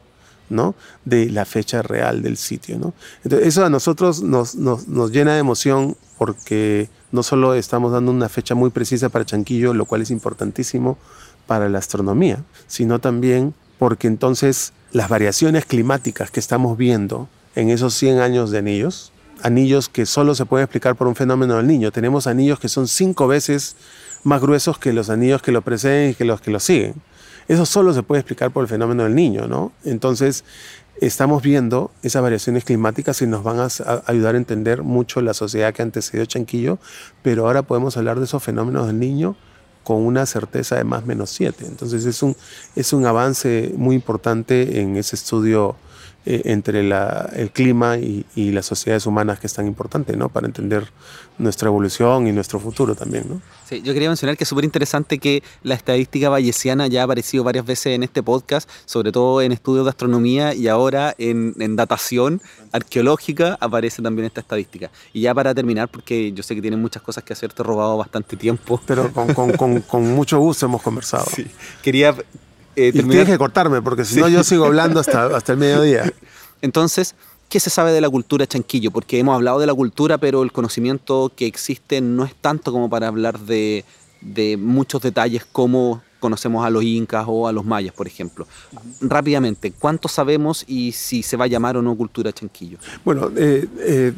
¿no? de la fecha real del sitio. ¿no? Entonces, eso a nosotros nos, nos, nos, llena de emoción porque no solo estamos dando una fecha muy precisa para Chanquillo, lo cual es importantísimo para la astronomía, sino también porque entonces las variaciones climáticas que estamos viendo en esos 100 años de anillos, anillos que solo se pueden explicar por un fenómeno del niño. Tenemos anillos que son cinco veces más gruesos que los anillos que lo preceden y que los que lo siguen. Eso solo se puede explicar por el fenómeno del niño, ¿no? Entonces, estamos viendo esas variaciones climáticas y nos van a, ayudar a entender mucho la sociedad que antecedió Chanquillo, pero ahora podemos hablar de esos fenómenos del niño con una certeza de más menos 7. Entonces es un, es un avance muy importante en ese estudio eh, entre el clima y, las sociedades humanas que es tan importante, ¿no? Para entender nuestra evolución y nuestro futuro también, ¿no? Sí, yo quería mencionar que es súper interesante que la estadística bayesiana ya ha aparecido varias veces en este podcast, sobre todo en estudios de astronomía y ahora en, datación arqueológica aparece también esta estadística. Y ya para terminar, porque yo sé que tienen muchas cosas que hacer, te he robado bastante tiempo. Pero con, con, con, con mucho gusto hemos conversado. Sí. Quería eh, y tienes que cortarme, porque si no yo sigo hablando hasta, hasta el mediodía. Entonces, ¿qué se sabe de la cultura chanquillo? Porque hemos hablado de la cultura, pero el conocimiento que existe no es tanto como para hablar de, de muchos detalles como conocemos a los incas o a los mayas, por ejemplo. Rápidamente, ¿cuánto sabemos y si se va a llamar o no cultura chanquillo? Bueno, eh, eh,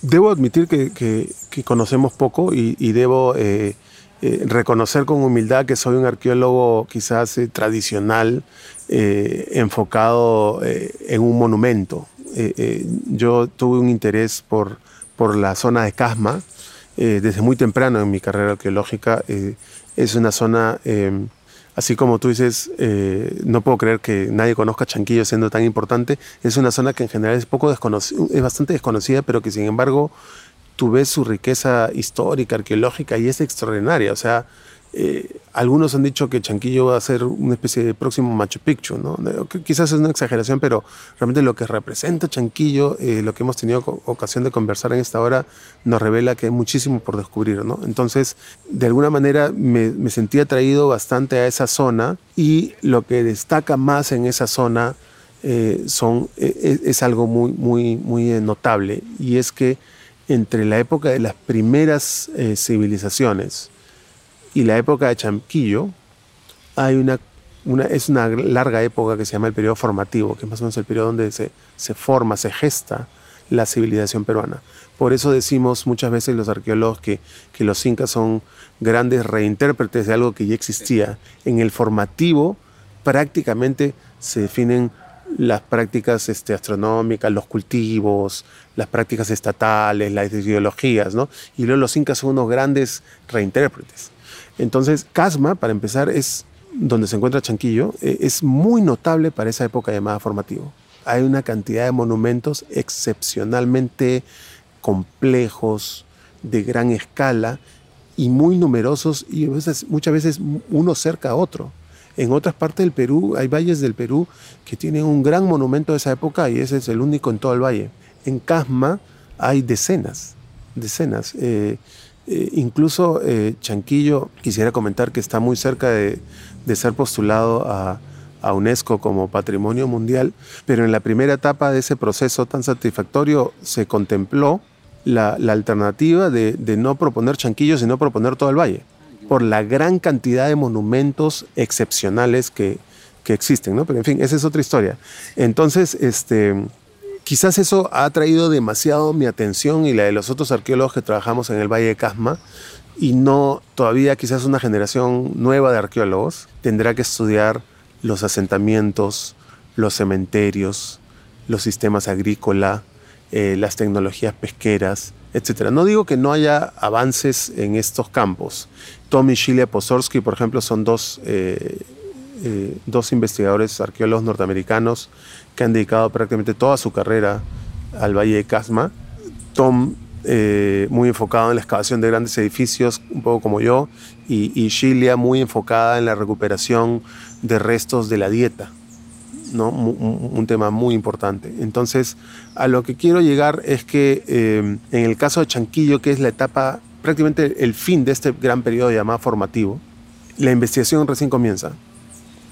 debo admitir que, que, conocemos poco y, y debo eh, eh, reconocer con humildad que soy un arqueólogo quizás eh, tradicional, eh, enfocado en un monumento. yo tuve un interés por, por la zona de Casma desde muy temprano en mi carrera arqueológica. es una zona, así como tú dices, no puedo creer que nadie conozca Chanquillo siendo tan importante. Es una zona que en general es, poco es bastante desconocida, pero que sin embargo tú ves su riqueza histórica, arqueológica y es extraordinaria. O sea, eh, algunos han dicho que Chanquillo va a ser una especie de próximo Machu Picchu, ¿no? Quizás es una exageración, pero realmente lo que representa Chanquillo, eh, lo que hemos tenido ocasión de conversar en esta hora, nos revela que hay muchísimo por descubrir, ¿no? Entonces, de alguna manera me, sentí atraído bastante a esa zona y lo que destaca más en esa zona eh, son, es, es, algo muy, muy, muy notable y es que entre la época de las primeras eh, civilizaciones y la época de Chanquillo, hay una, una, es una larga época que se llama el periodo formativo, que es más o menos el periodo donde se, se forma, se gesta la civilización peruana. Por eso decimos muchas veces los arqueólogos que, que los incas son grandes reintérpretes de algo que ya existía. En el formativo prácticamente se definen las prácticas este, astronómicas, los cultivos, las prácticas estatales, las ideologías, ¿no? Y luego los incas son unos grandes reintérpretes. Entonces, Casma, para empezar, es donde se encuentra Chanquillo, eh, es muy notable para esa época llamada formativo. Hay una cantidad de monumentos excepcionalmente complejos, de gran escala y muy numerosos y muchas veces uno cerca a otro. En otras partes del Perú hay valles del Perú que tienen un gran monumento de esa época y ese es el único en todo el valle. En Casma hay decenas, decenas. Eh, eh, incluso eh, Chanquillo, quisiera comentar que está muy cerca de, ser postulado a, UNESCO como Patrimonio Mundial, pero en la primera etapa de ese proceso tan satisfactorio se contempló la, alternativa de, no proponer Chanquillo, sino proponer todo el valle, por la gran cantidad de monumentos excepcionales que, que existen, ¿no? Pero en fin, esa es otra historia. Entonces, este Quizás eso ha atraído demasiado mi atención y la de los otros arqueólogos que trabajamos en el Valle de Casma y no todavía quizás una generación nueva de arqueólogos tendrá que estudiar los asentamientos, los cementerios, los sistemas agrícolas, eh, las tecnologías pesqueras, etc. No digo que no haya avances en estos campos. Tommy Shilia Posorsky, por ejemplo, son dos, eh, eh, dos investigadores arqueólogos norteamericanos que han dedicado prácticamente toda su carrera al Valle de Casma. Tom, eh, muy enfocado en la excavación de grandes edificios, un poco como yo, y, y muy enfocada en la recuperación de restos de la dieta. ¿No? Un, tema muy importante. Entonces, a lo que quiero llegar es que eh, en el caso de Chanquillo, que es la etapa, prácticamente el fin de este gran periodo llamado formativo, la investigación recién comienza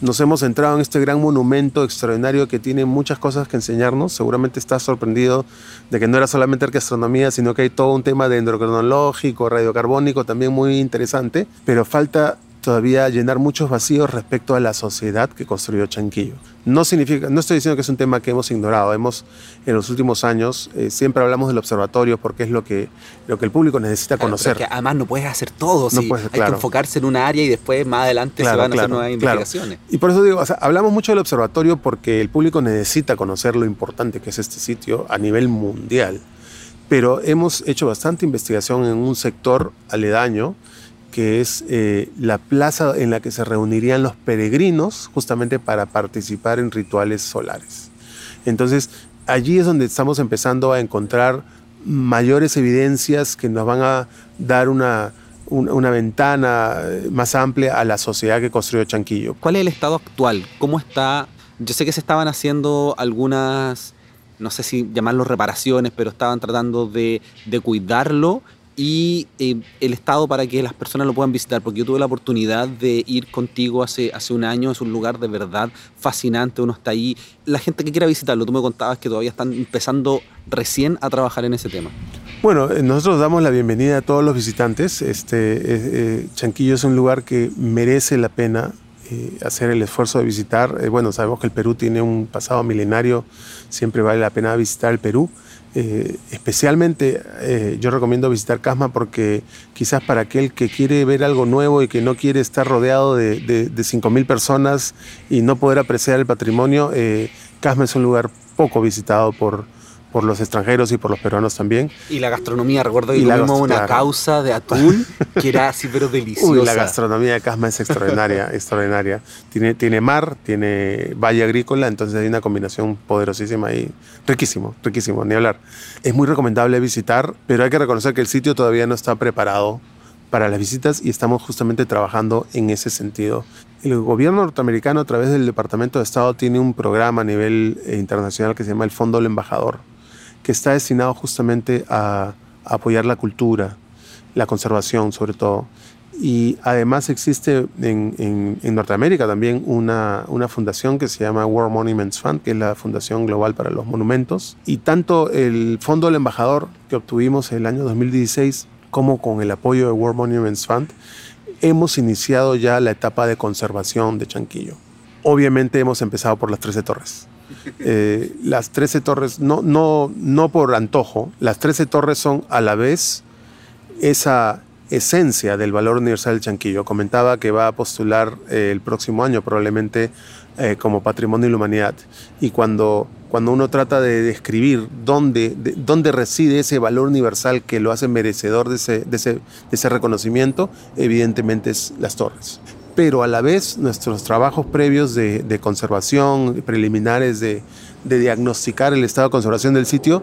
nos hemos centrado en este gran monumento extraordinario que tiene muchas cosas que enseñarnos. Seguramente estás sorprendido de que no era solamente arqueastronomía, sino que hay todo un tema de endocronológico, radiocarbónico también muy interesante, pero falta todavía llenar muchos vacíos respecto a la sociedad que construyó Chanquillo. No significa, no estoy diciendo que es un tema que hemos ignorado. Hemos en los últimos años eh, siempre hablamos del observatorio porque es lo que lo que el público necesita conocer. además no puedes hacer todo. No hay que enfocarse en un área y después más adelante se van a hacer nuevas investigaciones. Y por eso digo, hablamos mucho del observatorio porque el público necesita conocer lo importante que es este sitio a nivel mundial. Pero hemos hecho bastante investigación en un sector aledaño que es eh, la plaza en la que se reunirían los peregrinos justamente para participar en rituales solares. Entonces, allí es donde estamos empezando a encontrar mayores evidencias que nos van a dar una, una, ventana eh, más amplia a la sociedad que construyó Chanquillo. ¿Cuál es el estado actual? ¿Cómo está? Yo sé que se estaban haciendo algunas, no sé si llamarlo reparaciones, pero estaban tratando de, de cuidarlo y eh, el estado para que las personas lo puedan visitar, porque yo tuve la oportunidad de ir contigo hace, hace un año, es un lugar de verdad fascinante, uno está ahí, la gente que quiera visitarlo, tú me contabas que todavía están empezando recién a trabajar en ese tema. Bueno, eh, nosotros damos la bienvenida a todos los visitantes, este, eh, Chanquillo es un lugar que merece la pena hacer el esfuerzo de visitar, bueno, sabemos que el Perú tiene un pasado milenario, siempre vale la pena visitar el Perú, eh, especialmente eh, yo recomiendo visitar Casma porque quizás para aquel que quiere ver algo nuevo y que no quiere estar rodeado de, de, de 5.000 personas y no poder apreciar el patrimonio, eh, Casma es un lugar poco visitado por, por los extranjeros y por los peruanos también. Y la gastronomía, recuerdo que tuvimos una causa de atún que era así pero deliciosa. Uy, la gastronomía de Casma es extraordinaria, extraordinaria. Tiene, tiene mar, tiene valle agrícola, entonces hay una combinación poderosísima y riquísimo, riquísimo, ni hablar. Es muy recomendable visitar, pero hay que reconocer que el sitio todavía no está preparado para las visitas y estamos justamente trabajando en ese sentido. El gobierno norteamericano a través del Departamento de Estado tiene un programa a nivel eh, internacional que se llama el Fondo del Embajador que está destinado justamente a, apoyar la cultura, la conservación sobre todo. Y además existe en, Norteamérica también una, una, fundación que se llama World Monuments Fund, que es la Fundación Global para los Monumentos. Y tanto el Fondo del Embajador que obtuvimos el año 2016 como con el apoyo de World Monuments Fund, hemos iniciado ya la etapa de conservación de Chanquillo. Obviamente hemos empezado por las 13 torres. Eh, las 13 torres, no, no, no por antojo, las 13 torres son a la vez esa esencia del valor universal del chanquillo. Comentaba que va a postular eh, el próximo año probablemente eh, como patrimonio de la humanidad. Y cuando, cuando uno trata de describir dónde, dónde reside ese valor universal que lo hace merecedor de ese, de ese, de ese reconocimiento, evidentemente es las torres pero a la vez nuestros trabajos previos de, conservación, preliminares de, de, diagnosticar el estado de conservación del sitio,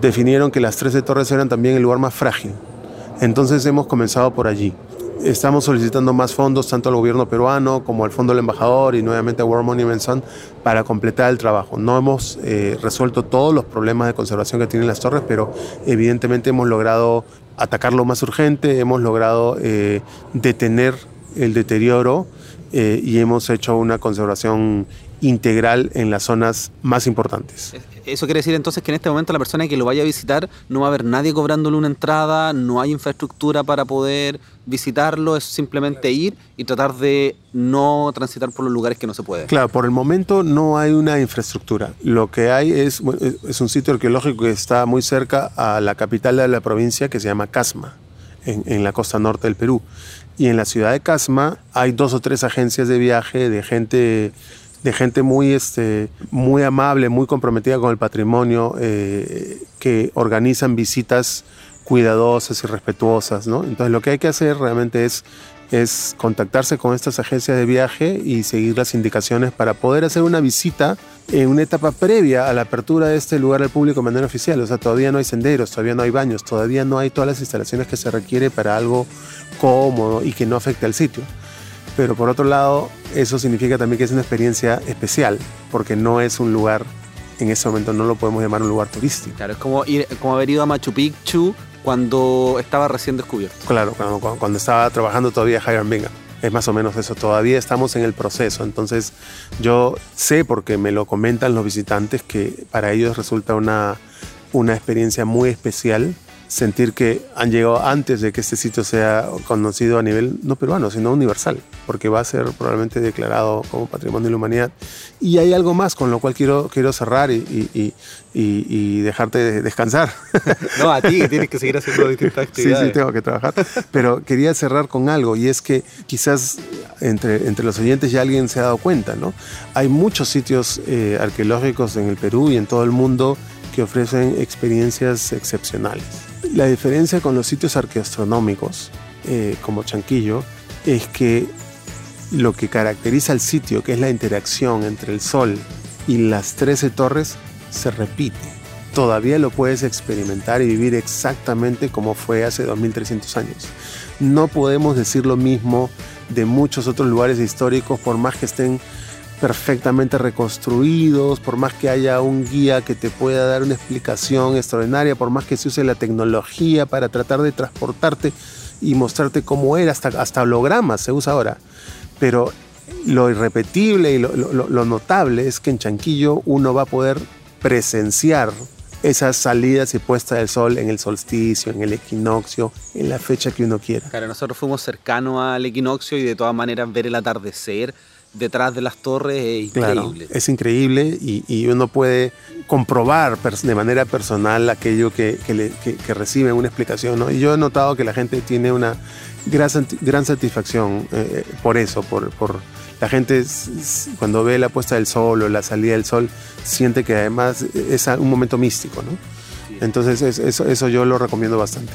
definieron que las 13 torres eran también el lugar más frágil. Entonces hemos comenzado por allí. Estamos solicitando más fondos tanto al gobierno peruano como al Fondo del Embajador y nuevamente a World Monument Fund para completar el trabajo. No hemos eh, resuelto todos los problemas de conservación que tienen las torres, pero evidentemente hemos logrado atacar lo más urgente, hemos logrado eh, detener el deterioro eh, y hemos hecho una conservación integral en las zonas más importantes. Eso quiere decir entonces que en este momento la persona que lo vaya a visitar no va a haber nadie cobrándole una entrada, no hay infraestructura para poder visitarlo, es simplemente ir y tratar de no transitar por los lugares que no se puede. Claro, por el momento no hay una infraestructura. Lo que hay es, es un sitio arqueológico que está muy cerca a la capital de la provincia que se llama Casma, en, en la costa norte del Perú. Y en la ciudad de Casma hay dos o tres agencias de viaje de gente de gente muy, este, muy amable, muy comprometida con el patrimonio, eh, que organizan visitas cuidadosas y respetuosas. ¿no? Entonces lo que hay que hacer realmente es, es contactarse con estas agencias de viaje y seguir las indicaciones para poder hacer una visita en una etapa previa a la apertura de este lugar al público de manera oficial. O sea, todavía no hay senderos, todavía no hay baños, todavía no hay todas las instalaciones que se requiere para algo cómodo y que no afecte al sitio pero por otro lado eso significa también que es una experiencia especial, porque no es un lugar, en ese momento no lo podemos llamar un lugar turístico. Claro, es como, ir, como haber ido a Machu Picchu cuando estaba recién descubierto. Claro, cuando, cuando estaba trabajando todavía Hiram Bingham. Es más o menos eso, todavía estamos en el proceso, entonces yo sé porque me lo comentan los visitantes que para ellos resulta una, una experiencia muy especial sentir que han llegado antes de que este sitio sea conocido a nivel no peruano, sino universal, porque va a ser probablemente declarado como Patrimonio de la Humanidad. Y hay algo más con lo cual quiero, quiero cerrar y, y, y, dejarte descansar. No, a ti, que tienes que seguir haciendo distintas actividades. Sí, sí, tengo que trabajar. Pero quería cerrar con algo, y es que quizás entre, entre los oyentes ya alguien se ha dado cuenta, ¿no? Hay muchos sitios eh, arqueológicos en el Perú y en todo el mundo que ofrecen experiencias excepcionales. La diferencia con los sitios arqueoastronómicos, eh, como Chanquillo, es que lo que caracteriza al sitio, que es la interacción entre el Sol y las 13 torres, se repite. Todavía lo puedes experimentar y vivir exactamente como fue hace 2300 años. No podemos decir lo mismo de muchos otros lugares históricos, por más que estén perfectamente reconstruidos, por más que haya un guía que te pueda dar una explicación extraordinaria, por más que se use la tecnología para tratar de transportarte y mostrarte cómo era, hasta, hasta hologramas se usa ahora. Pero lo irrepetible y lo, lo notable es que en Chanquillo uno va a poder presenciar esas salidas y puestas del sol en el solsticio, en el equinoccio, en la fecha que uno quiera. Claro, nosotros fuimos cercanos al equinoccio y de todas maneras ver el atardecer detrás de las torres es increíble. es increíble y, uno puede comprobar de manera personal aquello que, recibe una explicación. ¿no? Y yo he notado que la gente tiene una gran, gran satisfacción eh, por eso, por, por la gente cuando ve la puesta del sol o la salida del sol siente que además es un momento místico. ¿no? Entonces eso, eso yo lo recomiendo bastante.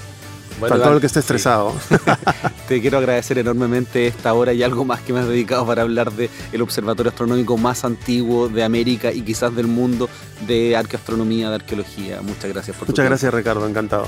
Para todo el que esté estresado. Te quiero agradecer enormemente esta hora y algo más que me has dedicado para hablar del el observatorio astronómico más antiguo de América y quizás del mundo de arqueoastronomía, de arqueología. Muchas gracias por Muchas gracias, Ricardo. Encantado.